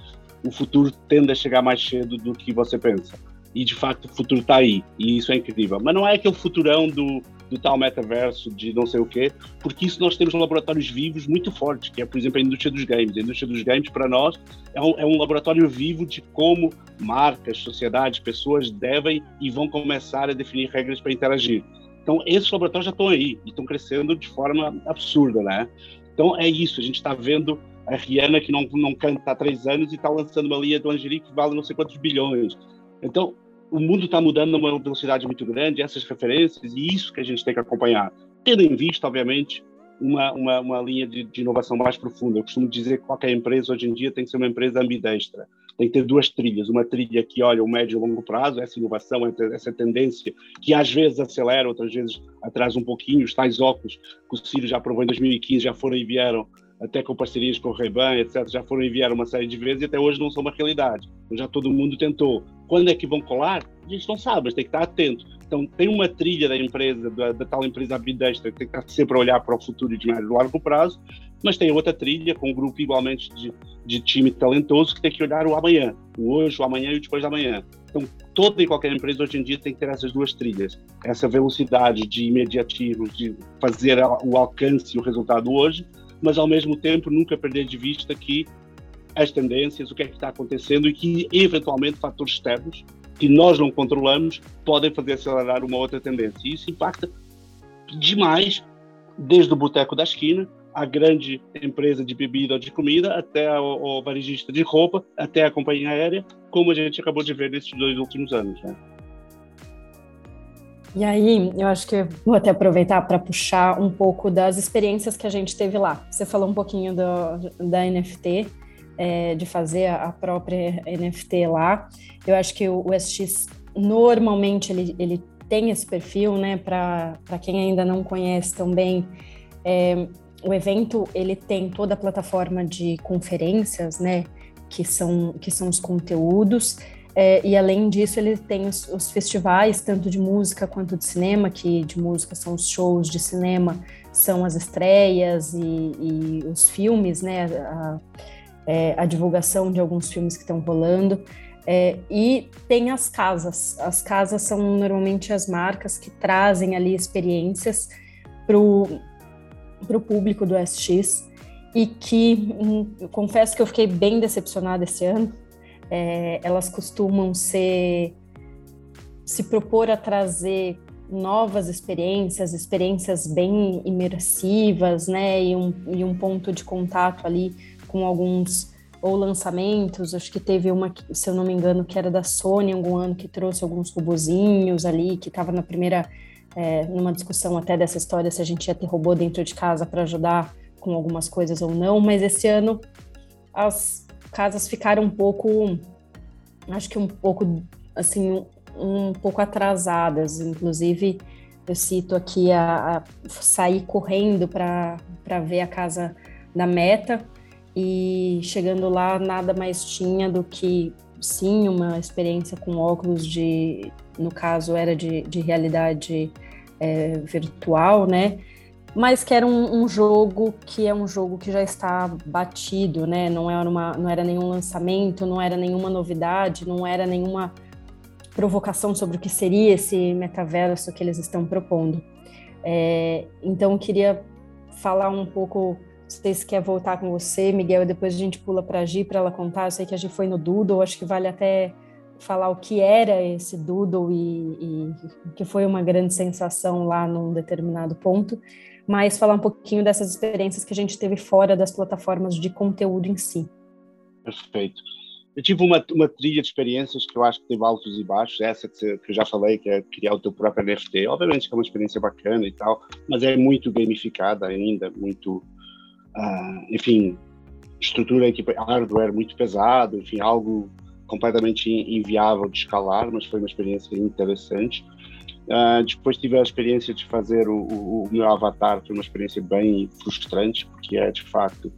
o futuro tende a chegar mais cedo do que você pensa. E de facto o futuro está aí, e isso é incrível. Mas não é aquele futurão do, do tal metaverso, de não sei o quê, porque isso nós temos laboratórios vivos muito fortes, que é, por exemplo, a indústria dos games. A indústria dos games, para nós, é um, é um laboratório vivo de como marcas, sociedades, pessoas devem e vão começar a definir regras para interagir. Então, esses laboratórios já estão aí e estão crescendo de forma absurda, né? Então, é isso. A gente está vendo a Rihanna, que não, não canta há três anos e está lançando uma linha de lingerie que vale não sei quantos bilhões. Então, o mundo está mudando numa velocidade muito grande, essas referências, e isso que a gente tem que acompanhar. Tendo em vista, obviamente, uma, uma, uma linha de, de, inovação mais profunda. Eu costumo dizer que qualquer empresa hoje em dia tem que ser uma empresa ambidestra. Tem que ter duas trilhas. Uma trilha que olha o médio e longo prazo, essa inovação, essa tendência, que às vezes acelera, outras vezes atrasa um pouquinho. Os tais óculos que o Ciro já provou em 2015 já foram e vieram até com parcerias com o Reban, etc., já foram enviar uma série de vezes e até hoje não são uma realidade. Então, já todo mundo tentou. Quando é que vão colar? A gente não sabe, mas tem que estar atento. Então, tem uma trilha da empresa, da, da tal empresa ambidestra, que tem que estar sempre a olhar para o futuro de médio e longo prazo, mas tem outra trilha com um grupo igualmente de, de time talentoso que tem que olhar o amanhã, o hoje, o amanhã e o depois da manhã. Então, toda e qualquer empresa hoje em dia tem que ter essas duas trilhas. Essa velocidade de imediatismo, de fazer o alcance e o resultado hoje, mas ao mesmo tempo nunca perder de vista que as tendências, o que é que está acontecendo e que eventualmente fatores externos que nós não controlamos podem fazer acelerar uma outra tendência. E isso impacta demais, desde o boteco da esquina, a grande empresa de bebida ou de comida, até o, varejista de roupa, até a companhia aérea, como a gente acabou de ver nesses dois últimos anos. Né? E aí, eu acho que vou até aproveitar para puxar um pouco das experiências que a gente teve lá. Você falou um pouquinho do, da NFT, é, de fazer a própria NFT lá. Eu acho que o, SX normalmente ele, ele tem esse perfil, né? Para quem ainda não conhece também, é, o evento ele tem toda a plataforma de conferências, né? Que são, que são os conteúdos. É, e além disso, ele tem os, os, festivais, tanto de música quanto de cinema, que de música são os shows, de cinema são as estreias e, e os filmes, né? A, é, a, divulgação de alguns filmes que estão rolando. É, e tem as casas. As casas são normalmente as marcas que trazem ali experiências para o público do SX e que hum, confesso que eu fiquei bem decepcionada esse ano. É, elas costumam ser se propor a trazer novas experiências, experiências bem imersivas, né, e um, e um ponto de contato ali com alguns ou lançamentos, acho que teve uma, se eu não me engano, que era da Sony algum ano que trouxe alguns robozinhos ali, que estava na primeira, é, numa discussão até dessa história se a gente ia ter robô dentro de casa para ajudar com algumas coisas ou não, mas esse ano as casas ficaram um pouco, acho que um pouco, assim, um, um pouco atrasadas, inclusive eu cito aqui a, a sair correndo para ver a casa da meta, e chegando lá nada mais tinha do que sim uma experiência com óculos de no caso era de, de realidade é, virtual né? Mas que era um, um, jogo que é um jogo que já está batido né? Não era uma não era nenhum lançamento não era nenhuma novidade não era nenhuma provocação sobre o que seria esse metaverso que eles estão propondo. É, então eu queria falar um pouco sei se quer voltar com você, Miguel, e depois a gente pula para a Gi para ela contar. Eu sei que a Gi foi no Doodle, acho que vale até falar o que era esse Doodle e, e que foi uma grande sensação lá num determinado ponto, mas falar um pouquinho dessas experiências que a gente teve fora das plataformas de conteúdo em si. Perfeito. Eu tive uma, uma trilha de experiências que eu acho que teve altos e baixos. Essa que, eu já falei, que é criar o teu próprio NFT. Obviamente que é uma experiência bacana e tal, mas é muito gamificada ainda, muito uh, enfim, estrutura hardware muito pesado, enfim, algo completamente inviável de escalar, mas foi uma experiência interessante. Uh, depois tive a experiência de fazer o, o, o, meu avatar, foi uma experiência bem frustrante, porque é de facto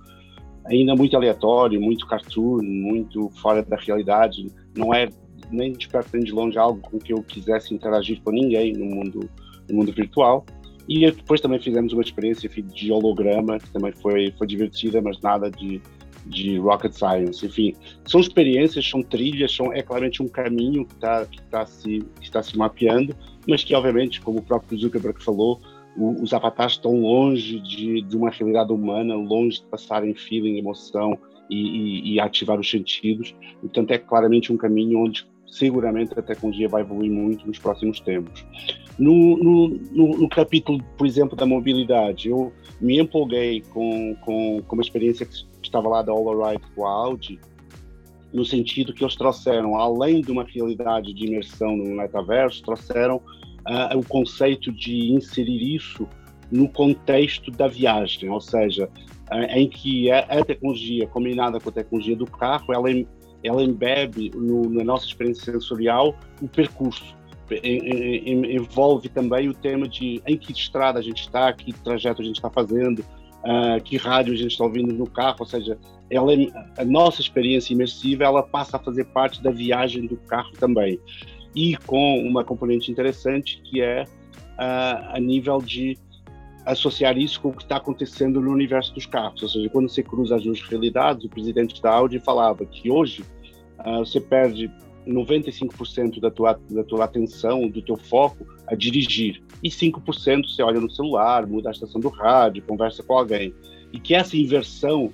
ainda muito aleatório, muito cartoon, muito fora da realidade. Não é nem de perto nem de longe algo com que eu quisesse interagir com ninguém no mundo, no mundo virtual. E depois também fizemos uma experiência de holograma, que também foi, foi divertida, mas nada de, de rocket science. Enfim, são experiências, são trilhas, são, é claramente um caminho que está que tá se, está se mapeando, mas que, obviamente, como o próprio Zuckerberg falou, o, os avatares estão longe de, de uma realidade humana, longe de passarem feeling, emoção e, e, e ativar os sentidos. Portanto, é claramente um caminho onde seguramente a tecnologia vai evoluir muito nos próximos tempos. No, no, no, no, capítulo, por exemplo, da mobilidade, eu me empolguei com, com, com uma experiência que estava lá da All Right com a Audi, no sentido que eles trouxeram, além de uma realidade de imersão no metaverso, trouxeram uh, o conceito de inserir isso no contexto da viagem, ou seja, uh, em que a, a, tecnologia combinada com a tecnologia do carro, ela, ela embebe no, na nossa experiência sensorial o percurso envolve também o tema de em que estrada a gente está, que trajeto a gente está fazendo, uh, que rádio a gente está ouvindo no carro, ou seja, ela, é, a nossa experiência imersiva ela passa a fazer parte da viagem do carro também. E com uma componente interessante que é uh, a nível de associar isso com o que está acontecendo no universo dos carros, ou seja, quando você cruza as duas realidades, o presidente da Audi falava que hoje uh, você perde 95% da tua, da tua atenção, do teu foco a dirigir. E 5% você olha no celular, muda a estação do rádio, conversa com alguém. E que essa inversão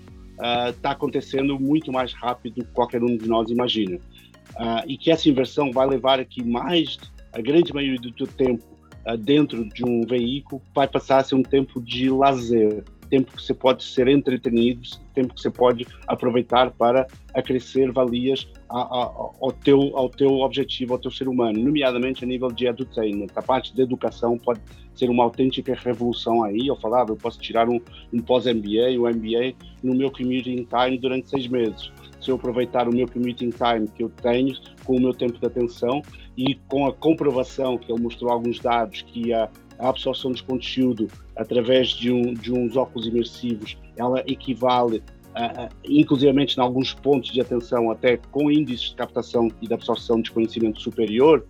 está uh, acontecendo muito mais rápido do que qualquer um de nós imagina. Uh, e que essa inversão vai levar a que mais, a grande maioria do teu tempo uh, dentro de um veículo vai passar a ser um tempo de lazer, tempo que você pode ser entretenido, tempo que você pode aproveitar para acrescer valias a, a, ao, teu, ao teu objetivo, ao teu ser humano, nomeadamente a nível de edutainment. A parte de educação pode ser uma autêntica revolução aí. Eu falava, eu posso tirar um, um pós-MBA, um MBA no meu commuting time durante seis meses. Se eu aproveitar o meu commuting time que eu tenho com o meu tempo de atenção e com a comprovação que ele mostrou alguns dados que a a absorção de conteúdo através de, um, de uns óculos imersivos, ela equivale, uh, inclusivamente em alguns pontos de atenção, até com índices de captação e de absorção de conhecimento superior,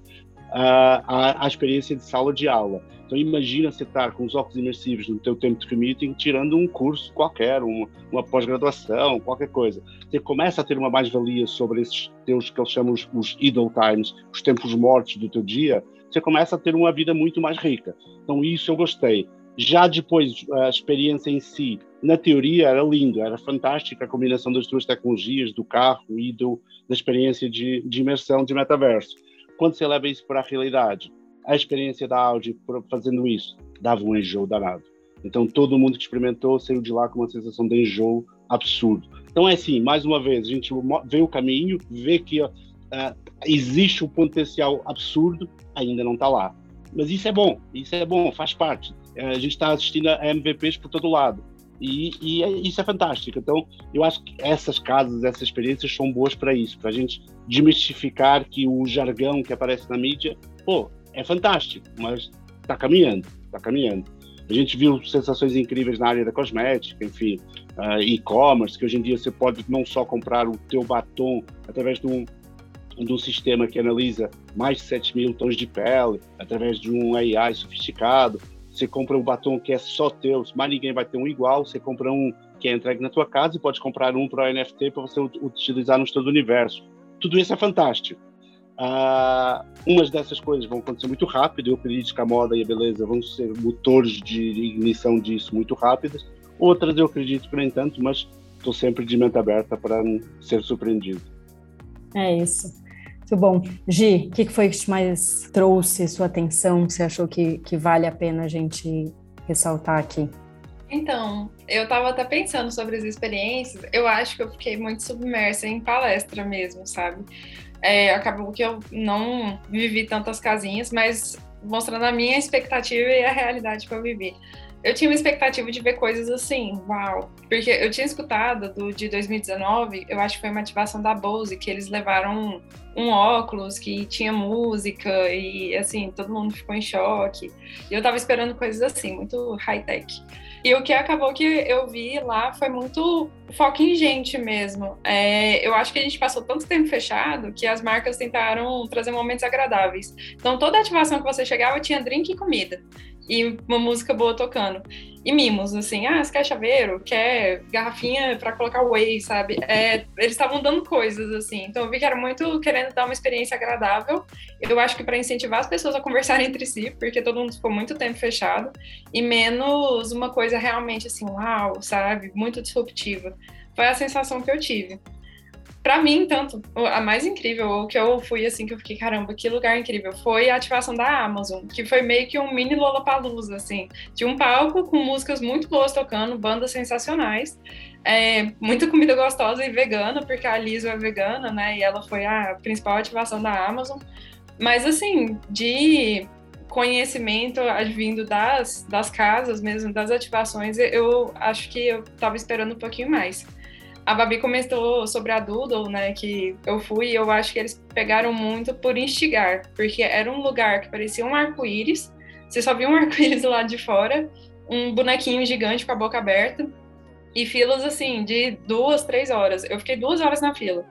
à, à experiência de sala de aula. Então imagina você estar com os óculos imersivos no teu tempo de commuting, tirando um curso qualquer, uma, uma pós-graduação, qualquer coisa. Você começa a ter uma mais-valia sobre esses teus, que eles chamam os, os idle times, os tempos mortos do teu dia, você começa a ter uma vida muito mais rica. Então, isso eu gostei. Já depois, a experiência em si, na teoria, era lindo, era fantástica a combinação das duas tecnologias, do carro e do, da experiência de, de imersão de metaverso. Quando você leva isso para a realidade, a experiência da Audi fazendo isso dava um enjoo danado. Então, todo mundo que experimentou saiu de lá com uma sensação de enjoo absurdo. Então, é assim, mais uma vez, a gente vê o caminho, vê que uh, existe um potencial absurdo, ainda não está lá. Mas isso é bom, isso é bom, faz parte. Uh, a gente está assistindo a MVPs por todo lado. E, e é, isso é fantástico. Então, eu acho que essas casas, essas experiências são boas para isso, para a gente desmistificar que o jargão que aparece na mídia, pô, é fantástico, mas está caminhando, está caminhando. A gente viu sensações incríveis na área da cosmética, enfim, uh, e-commerce, que hoje em dia você pode não só comprar o teu batom através de um, de um sistema que analisa mais de 7 mil tons de pele, através de um AI sofisticado. Você compra um batom que é só teu, mais ninguém vai ter um igual. Você compra um que é entregue na tua casa e pode comprar um para o NFT para você utilizar no todo universo. Tudo isso é fantástico. Uh, umas dessas coisas vão acontecer muito rápido. Eu acredito que a moda e a beleza vão ser motores de ignição disso muito rápidas. Outras eu acredito que nem tanto, mas estou sempre de mente aberta para ser surpreendido. É isso. Muito bom. Gi, o que foi que mais trouxe sua atenção, que você achou que, que vale a pena a gente ressaltar aqui? Então, eu estava até pensando sobre as experiências, eu acho que eu fiquei muito submersa em palestra mesmo, sabe? É, acabou que eu não vivi tantas casinhas, mas mostrando a minha expectativa e a realidade que eu vivi. Eu tinha uma expectativa de ver coisas assim, uau. Porque eu tinha escutado do de 2019, eu acho que foi uma ativação da Bose, que eles levaram um, um óculos que tinha música e assim, todo mundo ficou em choque. E eu tava esperando coisas assim, muito high-tech. E o que acabou que eu vi lá foi muito foco em gente mesmo. É, eu acho que a gente passou tanto tempo fechado que as marcas tentaram trazer momentos agradáveis. Então, toda ativação que você chegava tinha drink e comida e uma música boa tocando. E mimos, assim, ah, você quer chaveiro? Quer garrafinha para colocar whey, sabe? É, eles estavam dando coisas, assim. Então eu vi que era muito querendo dar uma experiência agradável. Eu acho que para incentivar as pessoas a conversarem entre si, porque todo mundo ficou muito tempo fechado, e menos uma coisa realmente assim, uau, sabe? Muito disruptiva. Foi a sensação que eu tive para mim, tanto, a mais incrível, o que eu fui assim, que eu fiquei, caramba, que lugar incrível, foi a ativação da Amazon, que foi meio que um mini Lollapalooza, assim. Tinha um palco com músicas muito boas tocando, bandas sensacionais, é, muita comida gostosa e vegana, porque a Liso é vegana, né, e ela foi a principal ativação da Amazon. Mas, assim, de conhecimento advindo das, das casas mesmo, das ativações, eu acho que eu estava esperando um pouquinho mais a Babi comentou sobre a Doodle, né, que eu fui, e eu acho que eles pegaram muito por instigar, porque era um lugar que parecia um arco-íris, você só via um arco-íris lado de fora, um bonequinho gigante com a boca aberta, e filas, assim, de duas, três horas. Eu fiquei duas horas na fila.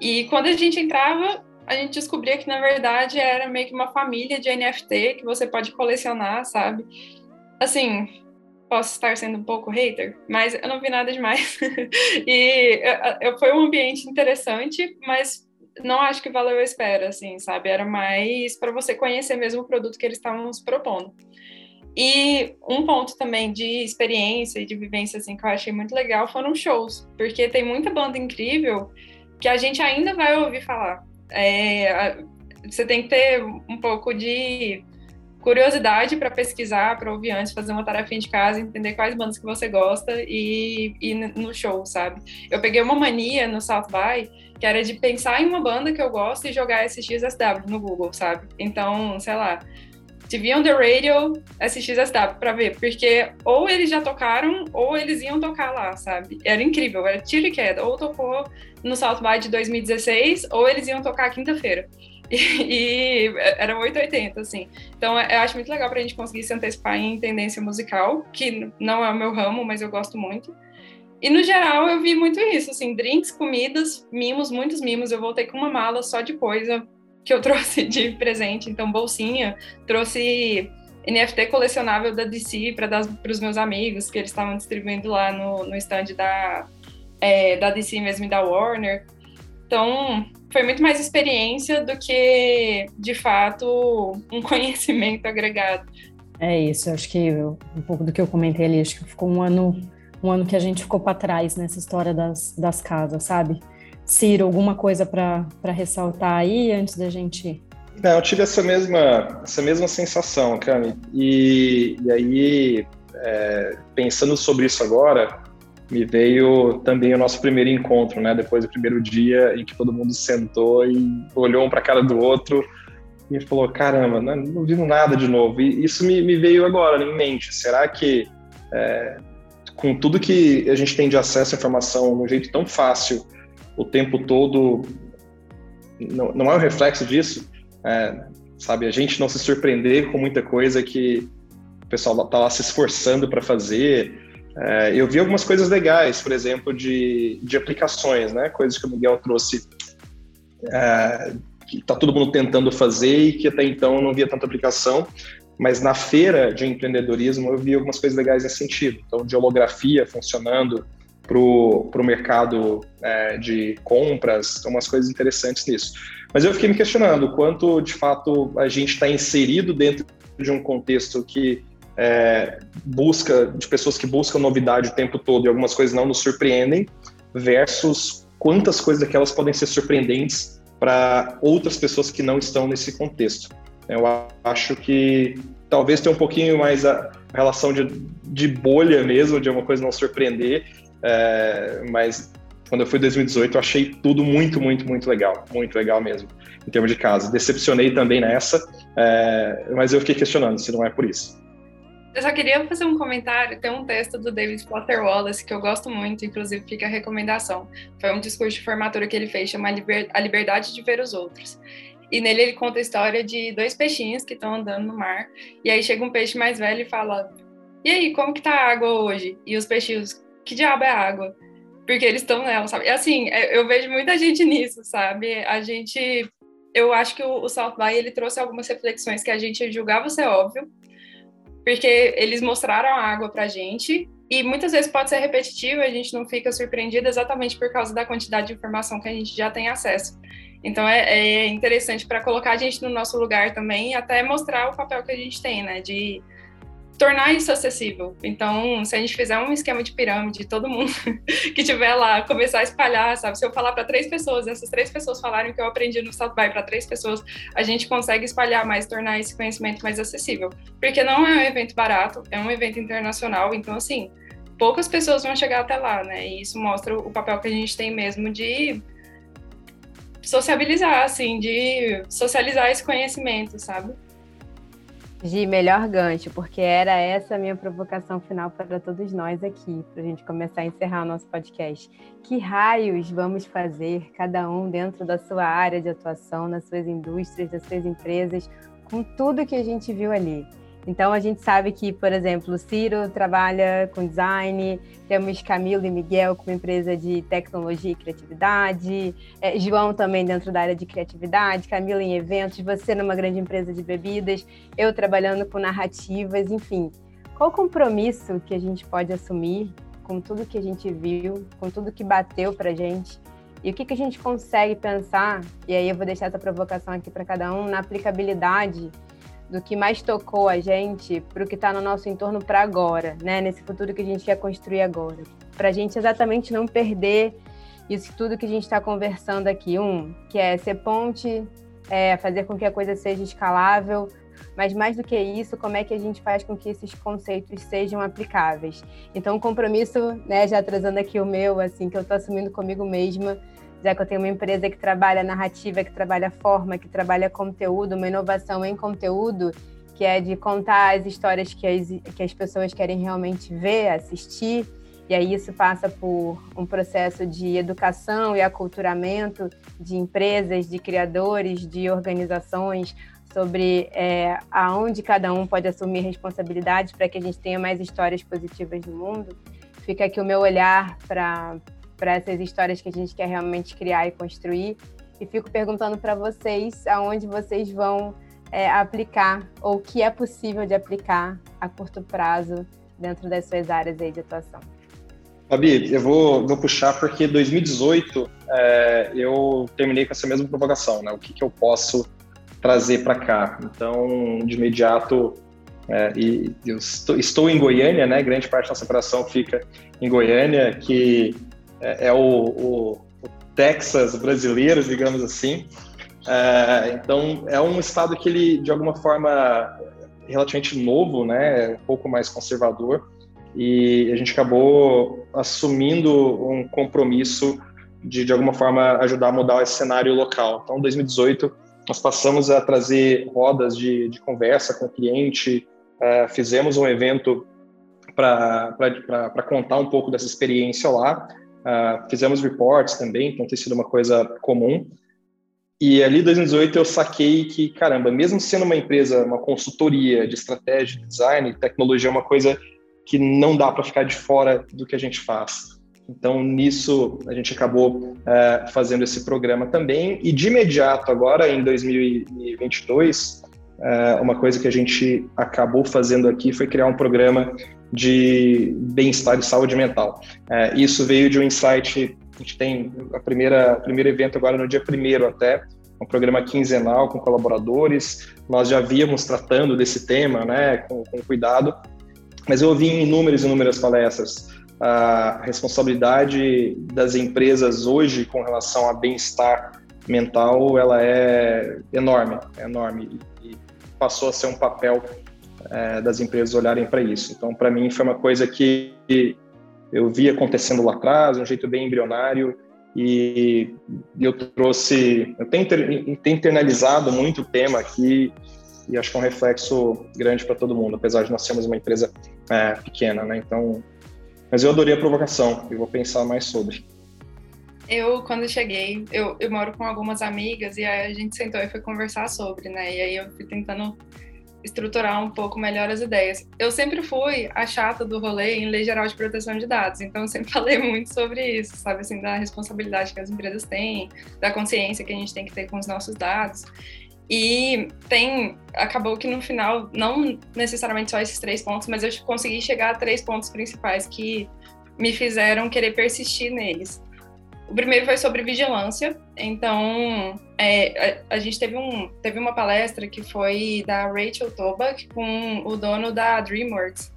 E quando a gente entrava, a gente descobria que, na verdade, era meio que uma família de NFT que você pode colecionar, sabe? Assim, posso estar sendo um pouco hater, mas eu não vi nada demais. e eu, eu, foi um ambiente interessante, mas não acho que valeu a espera, assim, sabe? Era mais para você conhecer mesmo o produto que eles estavam nos propondo. E um ponto também de experiência e de vivência, assim, que eu achei muito legal foram shows, porque tem muita banda incrível que a gente ainda vai ouvir falar. É, você tem que ter um pouco de curiosidade para pesquisar, para ouvir antes, fazer uma tarefinha de casa, entender quais bandas que você gosta e ir no show, sabe? Eu peguei uma mania no South by que era de pensar em uma banda que eu gosto e jogar SXSW no Google, sabe? Então, sei lá, TV on the Radio, SXSW, para ver, porque ou eles já tocaram ou eles iam tocar lá, sabe? Era incrível, era tiro e queda, ou tocou no South by de 2016 ou eles iam tocar quinta-feira. E, era 880, assim. Então eu acho muito legal pra gente conseguir se antecipar em tendência musical, que não é o meu ramo, mas eu gosto muito. E no geral eu vi muito isso, assim, drinks, comidas, mimos, muitos mimos. Eu voltei com uma mala só de coisa que eu trouxe de presente, então bolsinha, trouxe NFT colecionável da DC para dar para os meus amigos que eles estavam distribuindo lá no, no stand da, é, da DC mesmo e da Warner. Então, foi muito mais experiência do que, de fato, um conhecimento agregado. É isso, acho que um pouco do que eu comentei ali, acho que ficou um ano, um ano que a gente ficou para trás nessa história das, das casas, sabe? Ciro, alguma coisa para ressaltar aí antes da gente não, eu tive essa mesma, essa mesma sensação, Cami. E, e aí, é, pensando sobre isso agora, me veio também o nosso primeiro encontro, né? Depois do primeiro dia em que todo mundo sentou e olhou um para a cara do outro e falou: caramba, não, não vivo nada de novo. E isso me, me veio agora em mente. Será que, é, com tudo que a gente tem de acesso à informação de um jeito tão fácil, o tempo todo, não, não é um reflexo disso? É, sabe, a gente não se surpreender com muita coisa que o pessoal está lá se esforçando para fazer. É, eu vi algumas coisas legais, por exemplo, de, de aplicações, né? Coisas que o Miguel trouxe, é, que está todo mundo tentando fazer e que até então não via tanta aplicação. Mas na feira de empreendedorismo eu vi algumas coisas legais nesse sentido. Então, de holografia funcionando para o mercado é, de compras, umas coisas interessantes nisso. Mas eu fiquei me questionando quanto, de fato, a gente está inserido dentro de um contexto que é, busca, de pessoas que buscam novidade o tempo todo e algumas coisas não nos surpreendem, versus quantas coisas daquelas podem ser surpreendentes para outras pessoas que não estão nesse contexto. Eu acho que talvez tenha um pouquinho mais a relação de, de bolha mesmo, de uma coisa não surpreender, é, mas quando eu fui em 2018, eu achei tudo muito, muito, muito legal. Muito legal mesmo, em termos de casa. Decepcionei também nessa, é, mas eu fiquei questionando se não é por isso. Eu só queria fazer um comentário. Tem um texto do David Potter Wallace que eu gosto muito, inclusive fica a recomendação. Foi um discurso de formatura que ele fez, chama A Liberdade de Ver os Outros. E nele ele conta a história de dois peixinhos que estão andando no mar. E aí chega um peixe mais velho e fala: E aí, como que tá a água hoje? E os peixinhos: Que diabo é a água? porque eles estão nela, sabe? E assim, é, eu vejo muita gente nisso, sabe? A gente, eu acho que o, South by ele trouxe algumas reflexões que a gente julgava ser óbvio, porque eles mostraram a água pra gente e muitas vezes pode ser repetitivo, a gente não fica surpreendido exatamente por causa da quantidade de informação que a gente já tem acesso. Então é, é interessante para colocar a gente no nosso lugar também e até mostrar o papel que a gente tem, né? De tornar isso acessível. Então, se a gente fizer um esquema de pirâmide, todo mundo que tiver lá começar a espalhar, sabe? Se eu falar para três pessoas, essas três pessoas falarem que eu aprendi no South By para três pessoas, a gente consegue espalhar mais, tornar esse conhecimento mais acessível. Porque não é um evento barato, é um evento internacional, então assim, poucas pessoas vão chegar até lá, né? E isso mostra o papel que a gente tem mesmo de sociabilizar, assim, de socializar esse conhecimento, sabe? De melhor gancho, porque era essa a minha provocação final para todos nós aqui, para a gente começar a encerrar o nosso podcast. Que raios vamos fazer, cada um dentro da sua área de atuação, nas suas indústrias, das suas empresas, com tudo que a gente viu ali? Então a gente sabe que, por exemplo, o Ciro trabalha com design, temos Camilo e Miguel com uma empresa de tecnologia e criatividade, é, João também dentro da área de criatividade, Camilo em eventos, você numa grande empresa de bebidas, eu trabalhando com narrativas, enfim. Qual o compromisso que a gente pode assumir com tudo que a gente viu, com tudo que bateu para gente? E o que, que a gente consegue pensar, e aí eu vou deixar essa provocação aqui para cada um, na aplicabilidade do que mais tocou a gente para o que está no nosso entorno para agora, né? Nesse futuro que a gente quer construir agora. Para a gente exatamente não perder isso tudo que a gente está conversando aqui. Um, que é ser ponte, é fazer com que a coisa seja escalável, mas mais do que isso, como é que a gente faz com que esses conceitos sejam aplicáveis? Então, o compromisso, né, já trazendo aqui o meu, assim, que eu estou assumindo comigo mesma, já que eu tenho uma empresa que trabalha narrativa, que trabalha forma, que trabalha conteúdo, uma inovação em conteúdo, que é de contar as histórias que as, que as pessoas querem realmente ver, assistir. E aí isso passa por um processo de educação e aculturamento de empresas, de criadores, de organizações, sobre é, aonde cada um pode assumir responsabilidade para que a gente tenha mais histórias positivas no mundo. Fica aqui o meu olhar para para essas histórias que a gente quer realmente criar e construir. E fico perguntando para vocês aonde vocês vão é, aplicar ou o que é possível de aplicar a curto prazo dentro das suas áreas aí de atuação. Fabi, eu vou, vou puxar porque 2018 é, eu terminei com essa mesma provocação, né? O que, que eu posso trazer para cá? Então, de imediato, É, e eu estou, estou, em Goiânia, né? Grande parte da nossa operação fica em Goiânia, que é, é o, o, o, Texas brasileiro, digamos assim. É, então, é um estado que ele, de alguma forma, relativamente novo, né? Um pouco mais conservador. E a gente acabou assumindo um compromisso de, de alguma forma, ajudar a mudar esse cenário local. Então, em 2018, nós passamos a trazer rodas de, de conversa com o cliente, uh, fizemos um evento para contar um pouco dessa experiência lá, uh, fizemos reports também, então tem sido uma coisa comum. E ali, em 2018, eu saquei que, caramba, mesmo sendo uma empresa, uma consultoria de estratégia, design, tecnologia é uma coisa que não dá para ficar de fora do que a gente faz. Então, nisso, a gente acabou é, fazendo esse programa também. E de imediato, agora em 2022, é, uma coisa que a gente acabou fazendo aqui foi criar um programa de bem-estar e saúde mental. É, isso veio de um insight, a gente tem a primeira, primeiro evento agora no dia primeiro até, um programa quinzenal com colaboradores. Nós já víamos tratando desse tema, né, com, com cuidado, mas eu ouvi em inúmeras inúmeras palestras a responsabilidade das empresas hoje com relação a bem-estar mental ela é enorme, é enorme passou a ser um papel é, das empresas olharem para isso. Então, para mim foi uma coisa que eu vi acontecendo lá atrás, um jeito bem embrionário e eu trouxe, eu tenho, tenho internalizado muito o tema aqui e acho que é um reflexo grande para todo mundo, apesar de nós sermos uma empresa é, pequena, né? Então mas eu adorei a provocação e vou pensar mais sobre. Eu, quando cheguei, eu, eu moro com algumas amigas e aí a gente sentou e foi conversar sobre, né? E aí eu fui tentando estruturar um pouco melhor as ideias. Eu sempre fui a chata do rolê em lei geral de proteção de dados, então eu sempre falei muito sobre isso, sabe, assim, da responsabilidade que as empresas têm, da consciência que a gente tem que ter com os nossos dados. E tem, acabou que no final, não necessariamente só esses três pontos, mas eu consegui chegar a três pontos principais que me fizeram querer persistir neles. O primeiro foi sobre vigilância. Então, é, a, a, gente teve, um, teve uma palestra que foi da Rachel Tobak com o dono da DreamWorks,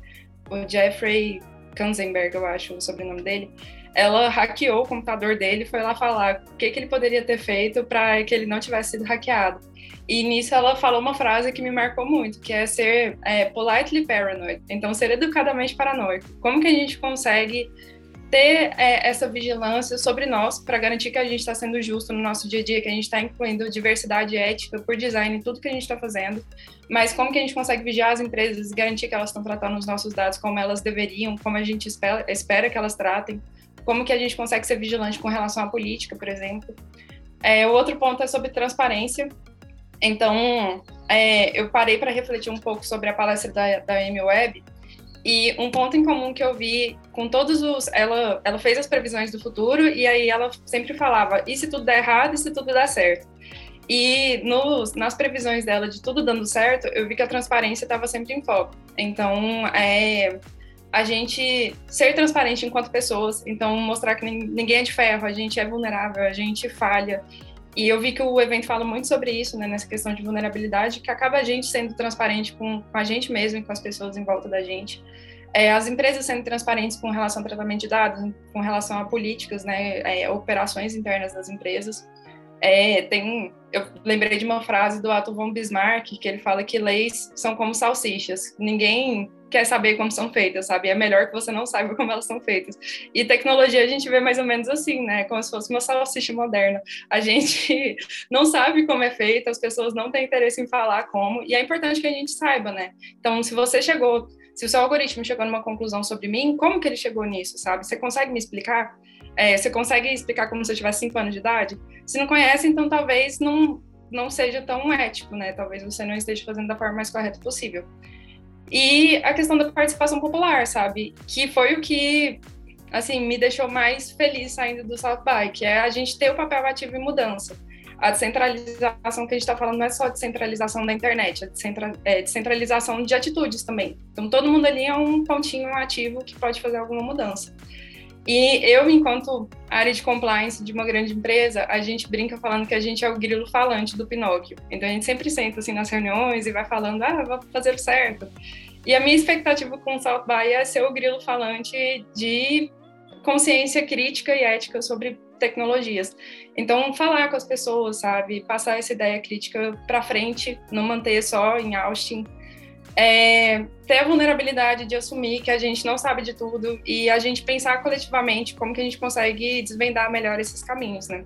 o Jeffrey Kanzenberg, eu acho o sobrenome dele. Ela hackeou o computador dele foi lá falar o que, que ele poderia ter feito para que ele não tivesse sido hackeado. E nisso ela falou uma frase que me marcou muito, que é ser é, politely paranoid, então ser educadamente paranoico. Como que a gente consegue ter é, essa vigilância sobre nós para garantir que a gente está sendo justo no nosso dia a dia, que a gente está incluindo diversidade ética por design tudo que a gente está fazendo, mas como que a gente consegue vigiar as empresas e garantir que elas estão tratando os nossos dados como elas deveriam, como a gente espera, espera que elas tratem, como que a gente consegue ser vigilante com relação à política, por exemplo. É, o outro ponto é sobre transparência. Então, é, eu parei para refletir um pouco sobre a palestra da, da Amy Webb e um ponto em comum que eu vi com todos os. Ela, ela fez as previsões do futuro e aí ela sempre falava: e se tudo der errado, e se tudo der certo? E nos, nas previsões dela de tudo dando certo, eu vi que a transparência estava sempre em foco. Então, é, a gente ser transparente enquanto pessoas, então mostrar que ninguém é de ferro, a gente é vulnerável, a gente falha. E eu vi que o evento fala muito sobre isso, né, nessa questão de vulnerabilidade, que acaba a gente sendo transparente com, com a gente mesmo e com as pessoas em volta da gente. É, as empresas sendo transparentes com relação ao tratamento de dados, com relação a políticas, né, é, operações internas das empresas. É, tem, eu lembrei de uma frase do Otto von Bismarck, que ele fala que leis são como salsichas. Ninguém quer saber como são feitas, sabe? É melhor que você não saiba como elas são feitas. E tecnologia a gente vê mais ou menos assim, né? Como se fosse uma salsicha moderna. A gente não sabe como é feita, as pessoas não têm interesse em falar como, e é importante que a gente saiba, né? Então, se você chegou, se o seu algoritmo chegou numa conclusão sobre mim, como que ele chegou nisso, sabe? Você consegue me explicar? É, você consegue explicar como se eu tivesse 5 anos de idade? Se não conhece, então talvez não, não seja tão ético, né? Talvez você não esteja fazendo da forma mais correta possível. E a questão da participação popular, sabe? Que foi o que, assim, me deixou mais feliz saindo do South By, que é a gente ter o papel ativo em mudança. A descentralização que a gente está falando não é só descentralização da internet, é, é descentralização de atitudes também. Então, todo mundo ali é um pontinho ativo que pode fazer alguma mudança. E eu, enquanto área de compliance de uma grande empresa, a gente brinca falando que a gente é o grilo falante do Pinóquio. Então a gente sempre senta assim nas reuniões e vai falando, ah, vou fazer certo. E a minha expectativa com o South by é ser o grilo falante de consciência crítica e ética sobre tecnologias. Então, falar com as pessoas, sabe? Passar essa ideia crítica para frente, não manter só em Austin é, ter a vulnerabilidade de assumir que a gente não sabe de tudo e a gente pensar coletivamente como que a gente consegue desvendar melhor esses caminhos, né?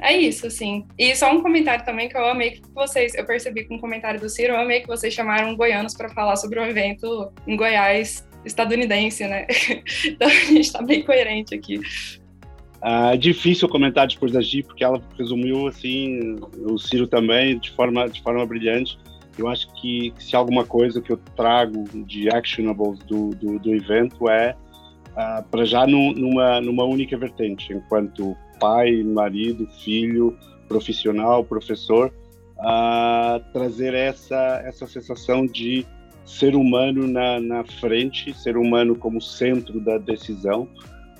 É isso, assim. E só um comentário também que eu amei que vocês, eu percebi com o um comentário do Ciro, eu amei que vocês chamaram goianos para falar sobre um evento em Goiás estadunidense, né? Então a gente está bem coerente aqui. Ah, é difícil comentar depois da Gi, porque ela resumiu assim, o Ciro também, de forma, de forma brilhante. Eu acho que, se alguma coisa que eu trago de actionables do, do, do evento é, uh, para já num, numa, numa única vertente, enquanto pai, marido, filho, profissional, professor, uh, trazer essa, essa sensação de ser humano na, na frente, ser humano como centro da decisão,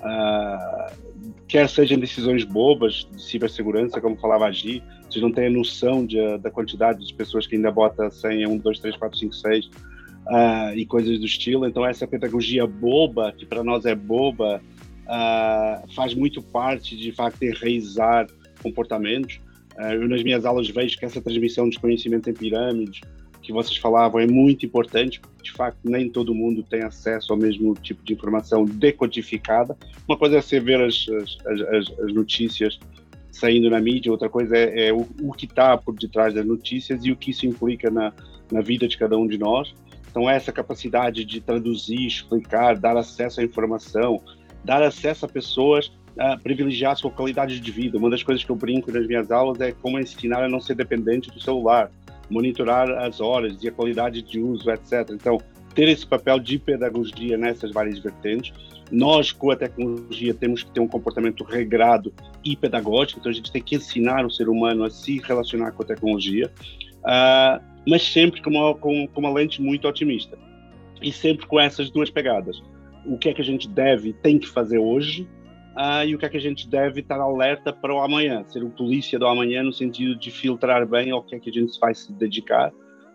uh, quer sejam decisões bobas de cibersegurança, como falava a Gi, vocês não têm a noção de, da quantidade de pessoas que ainda bota 100 a 1, 2, 3, 4, 5, 6 uh, e coisas do estilo. Então, essa pedagogia boba, que para nós é boba, uh, faz muito parte de, de facto, enraizar comportamentos. Uh, eu, nas minhas aulas, vejo que essa transmissão dos conhecimentos em pirâmides, que vocês falavam, é muito importante, porque, de facto, nem todo mundo tem acesso ao mesmo tipo de informação decodificada. Uma coisa é você ver as, as, as, as notícias saindo na mídia, outra coisa é, é o, o, que está por detrás das notícias e o que isso implica na, na vida de cada um de nós. Então, essa capacidade de traduzir, explicar, dar acesso à informação, dar acesso a pessoas privilegiar a sua qualidade de vida. Uma das coisas que eu brinco nas minhas aulas é como ensinar a não ser dependente do celular, monitorar as horas e a qualidade de uso, etc. Então, ter esse papel de pedagogia nessas várias vertentes nós, com a tecnologia, temos que ter um comportamento regrado e pedagógico, então a gente tem que ensinar o ser humano a se relacionar com a tecnologia, uh, mas sempre com uma, com, com uma lente muito otimista. E sempre com essas duas pegadas. O que é que a gente deve, tem que fazer hoje, uh, e o que é que a gente deve estar alerta para o amanhã, ser o polícia do amanhã no sentido de filtrar bem ao que é que a gente vai se dedicar,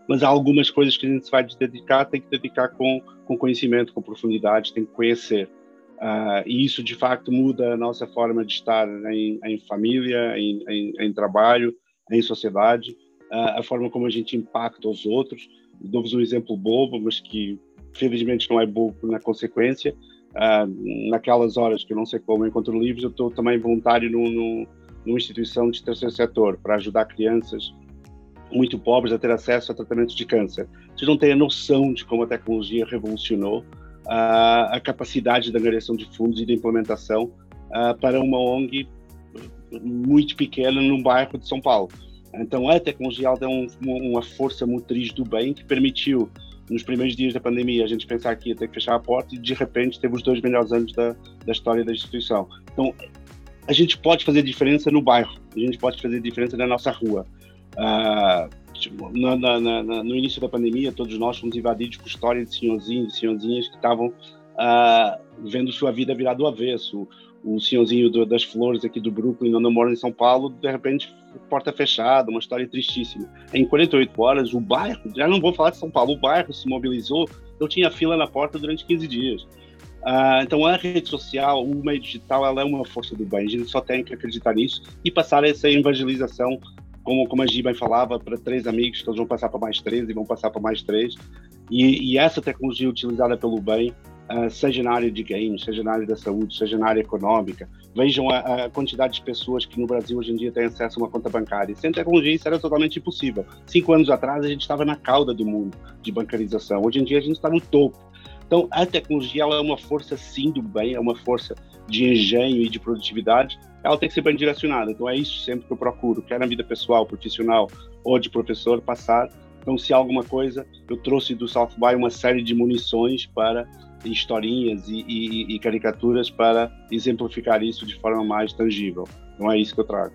mas há algumas coisas que a gente vai dedicar, tem que dedicar com, com conhecimento, com profundidade, tem que conhecer. Uh, e isso, de facto, muda a nossa forma de estar em, em família, em, em, em, trabalho, em sociedade, uh, a forma como a gente impacta os outros. Dou-vos um exemplo bobo, mas que felizmente não é bobo na consequência. Uh, naquelas horas que eu não sei como encontro livros, eu estou também voluntário no, no, numa instituição de terceiro setor para ajudar crianças muito pobres a ter acesso a tratamentos de câncer. Vocês não têm a noção de como a tecnologia revolucionou a, a capacidade da angariação de fundos e de implementação uh, para uma ONG muito pequena num bairro de São Paulo. Então, a tecnologia deu um, uma força motriz do bem que permitiu, nos primeiros dias da pandemia, a gente pensar que ia ter que fechar a porta e, de repente, teve os dois melhores anos da, da história da instituição. Então, a gente pode fazer diferença no bairro, a gente pode fazer diferença na nossa rua. Uh, Tipo, no início da pandemia, todos nós fomos invadidos por histórias de senhorzinhos e senhorzinhas que estavam uh, vendo sua vida virar do avesso. O senhorzinho do, das flores aqui do Brooklyn, onde eu moro em São Paulo, de repente, porta fechada, uma história tristíssima. Em 48 horas, o bairro, já não vou falar de São Paulo, o bairro se mobilizou, eu tinha fila na porta durante 15 dias. Uh, então, a rede social, o meio digital, ela é uma força do bem. A gente só tem que acreditar nisso e passar essa evangelização como, como a Giba falava, para três amigos, que eles vão passar para mais três e vão passar para mais três. E, e essa tecnologia utilizada pelo bem, seja na área de games, seja na área da saúde, seja na área econômica, vejam a, a, quantidade de pessoas que no Brasil hoje em dia têm acesso a uma conta bancária. Sem tecnologia isso era totalmente impossível. Cinco anos atrás a gente estava na cauda do mundo de bancarização. Hoje em dia a gente está no topo. Então a tecnologia ela é uma força sim do bem, é uma força de engenho e de produtividade, ela tem que ser bem direcionada. Então é isso sempre que eu procuro, quer na vida pessoal, profissional ou de professor, passar. Então se há alguma coisa, eu trouxe do South by uma série de munições para historinhas e, e, e caricaturas para exemplificar isso de forma mais tangível. Então é isso que eu trago.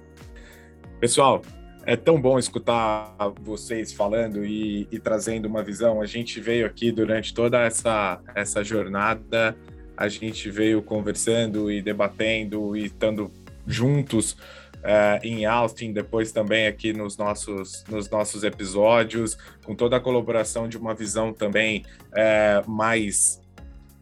Pessoal, é tão bom escutar vocês falando e, e, trazendo uma visão. A gente veio aqui durante toda essa, essa jornada a gente veio conversando e debatendo e estando juntos uh, em Austin, depois também aqui nos nossos, nos nossos episódios, com toda a colaboração de uma visão também uh, mais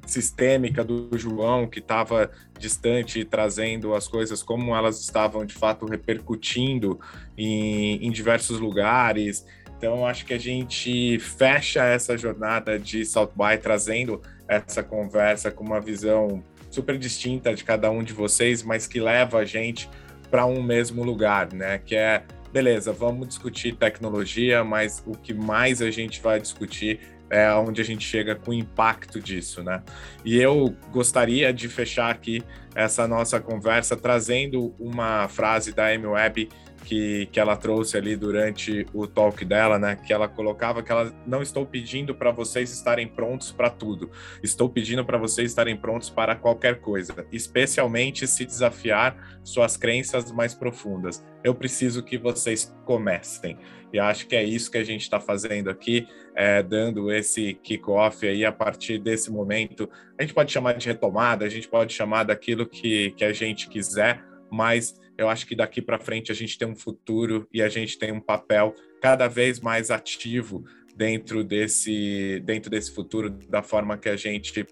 sistêmica do João, que estava distante trazendo as coisas como elas estavam de fato repercutindo em, em diversos lugares. Então, acho que a gente fecha essa jornada de South by trazendo essa conversa com uma visão super distinta de cada um de vocês, mas que leva a gente para um mesmo lugar, né? Que é, beleza, vamos discutir tecnologia, mas o que mais a gente vai discutir é onde a gente chega com o impacto disso, né? E eu gostaria de fechar aqui essa nossa conversa trazendo uma frase da Amy Webb que, que ela trouxe ali durante o talk dela, né? Que ela colocava que ela não estou pedindo para vocês estarem prontos para tudo, estou pedindo para vocês estarem prontos para qualquer coisa, especialmente se desafiar suas crenças mais profundas. Eu preciso que vocês comecem. E acho que é isso que a gente está fazendo aqui, é, dando esse kickoff aí a partir desse momento. A gente pode chamar de retomada, a gente pode chamar daquilo que, que a gente quiser, mas eu acho que daqui para frente a gente tem um futuro e a gente tem um papel cada vez mais ativo dentro desse, dentro desse futuro, da forma que a gente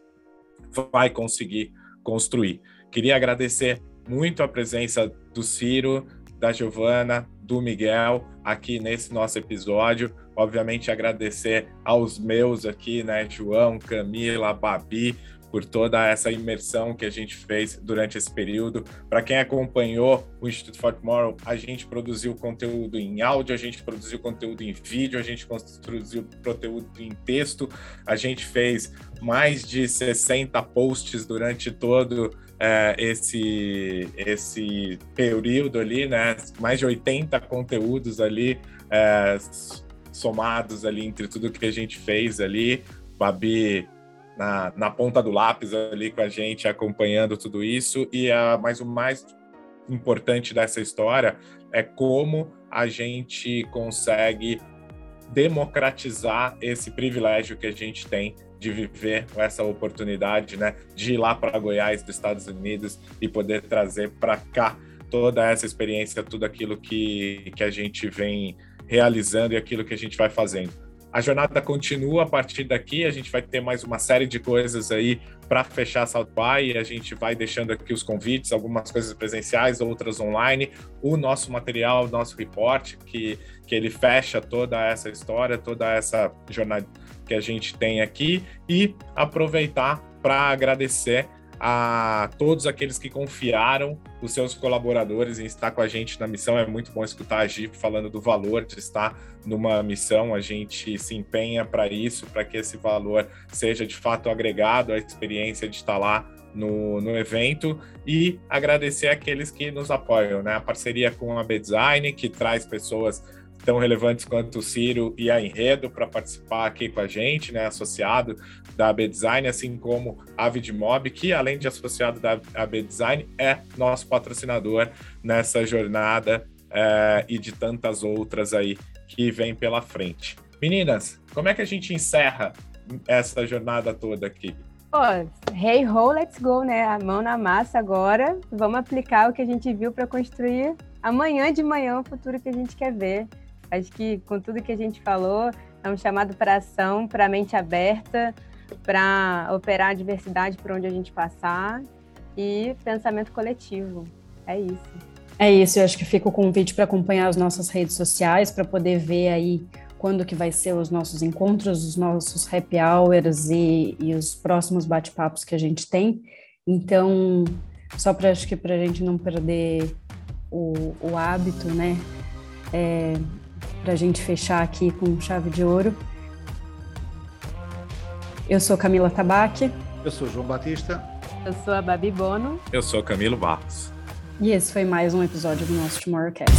vai conseguir construir. Queria agradecer muito a presença do Ciro, da Giovana, do Miguel aqui nesse nosso episódio. Obviamente agradecer aos meus aqui, né, João, Camila, Babi, por toda essa imersão que a gente fez durante esse período. Para quem acompanhou o Instituto For Tomorrow, a gente produziu conteúdo em áudio, a gente produziu conteúdo em vídeo, a gente produziu conteúdo em texto, a gente fez mais de 60 posts durante todo é, esse, esse período ali, né? Mais de 80 conteúdos ali é, somados ali entre tudo que a gente fez ali. Babi na, na ponta do lápis ali com a gente, acompanhando tudo isso. E a, mas o mais importante dessa história é como a gente consegue democratizar esse privilégio que a gente tem de viver essa oportunidade, né, de ir lá para Goiás, dos Estados Unidos e poder trazer para cá toda essa experiência, tudo aquilo que, que a gente vem realizando e aquilo que a gente vai fazendo. A jornada continua a partir daqui, a gente vai ter mais uma série de coisas aí para fechar South By, a gente vai deixando aqui os convites, algumas coisas presenciais, outras online, o nosso material, o nosso report, que, que ele fecha toda essa história, toda essa jornada que a gente tem aqui e aproveitar para agradecer a todos aqueles que confiaram os seus colaboradores em estar com a gente na missão. É muito bom escutar a Gi falando do valor de estar numa missão. A gente se empenha para isso, para que esse valor seja de fato agregado à experiência de estar lá no, no evento e agradecer aqueles que nos apoiam, né? A parceria com a B-Design, que traz pessoas tão relevantes quanto o Ciro e a Enredo para participar aqui com a gente, né, associado da AB Design, assim como a Vidmob, que além de associado da AB Design, é nosso patrocinador nessa jornada é, e de tantas outras aí que vem pela frente. Meninas, como é que a gente encerra essa jornada toda aqui? Ó, hey ho, let's go, né? A mão na massa agora. Vamos aplicar o que a gente viu para construir amanhã de manhã o futuro que a gente quer ver. Acho que com tudo que a gente falou, é um chamado para ação, para mente aberta, para operar a diversidade por onde a gente passar e pensamento coletivo. É isso. É isso, eu acho que fica o convite para acompanhar as nossas redes sociais, para poder ver aí quando que vai ser os nossos encontros, os nossos happy hours e, e os próximos bate-papos que a gente tem. Então, só para acho que para a gente não perder o, o hábito, né? É, para a gente fechar aqui com chave de ouro. Eu sou Camila Tabaque. Eu sou João Batista. Eu sou a Babi Bono. Eu sou Camilo Barros. E esse foi mais um episódio do nosso Tomorrowcast.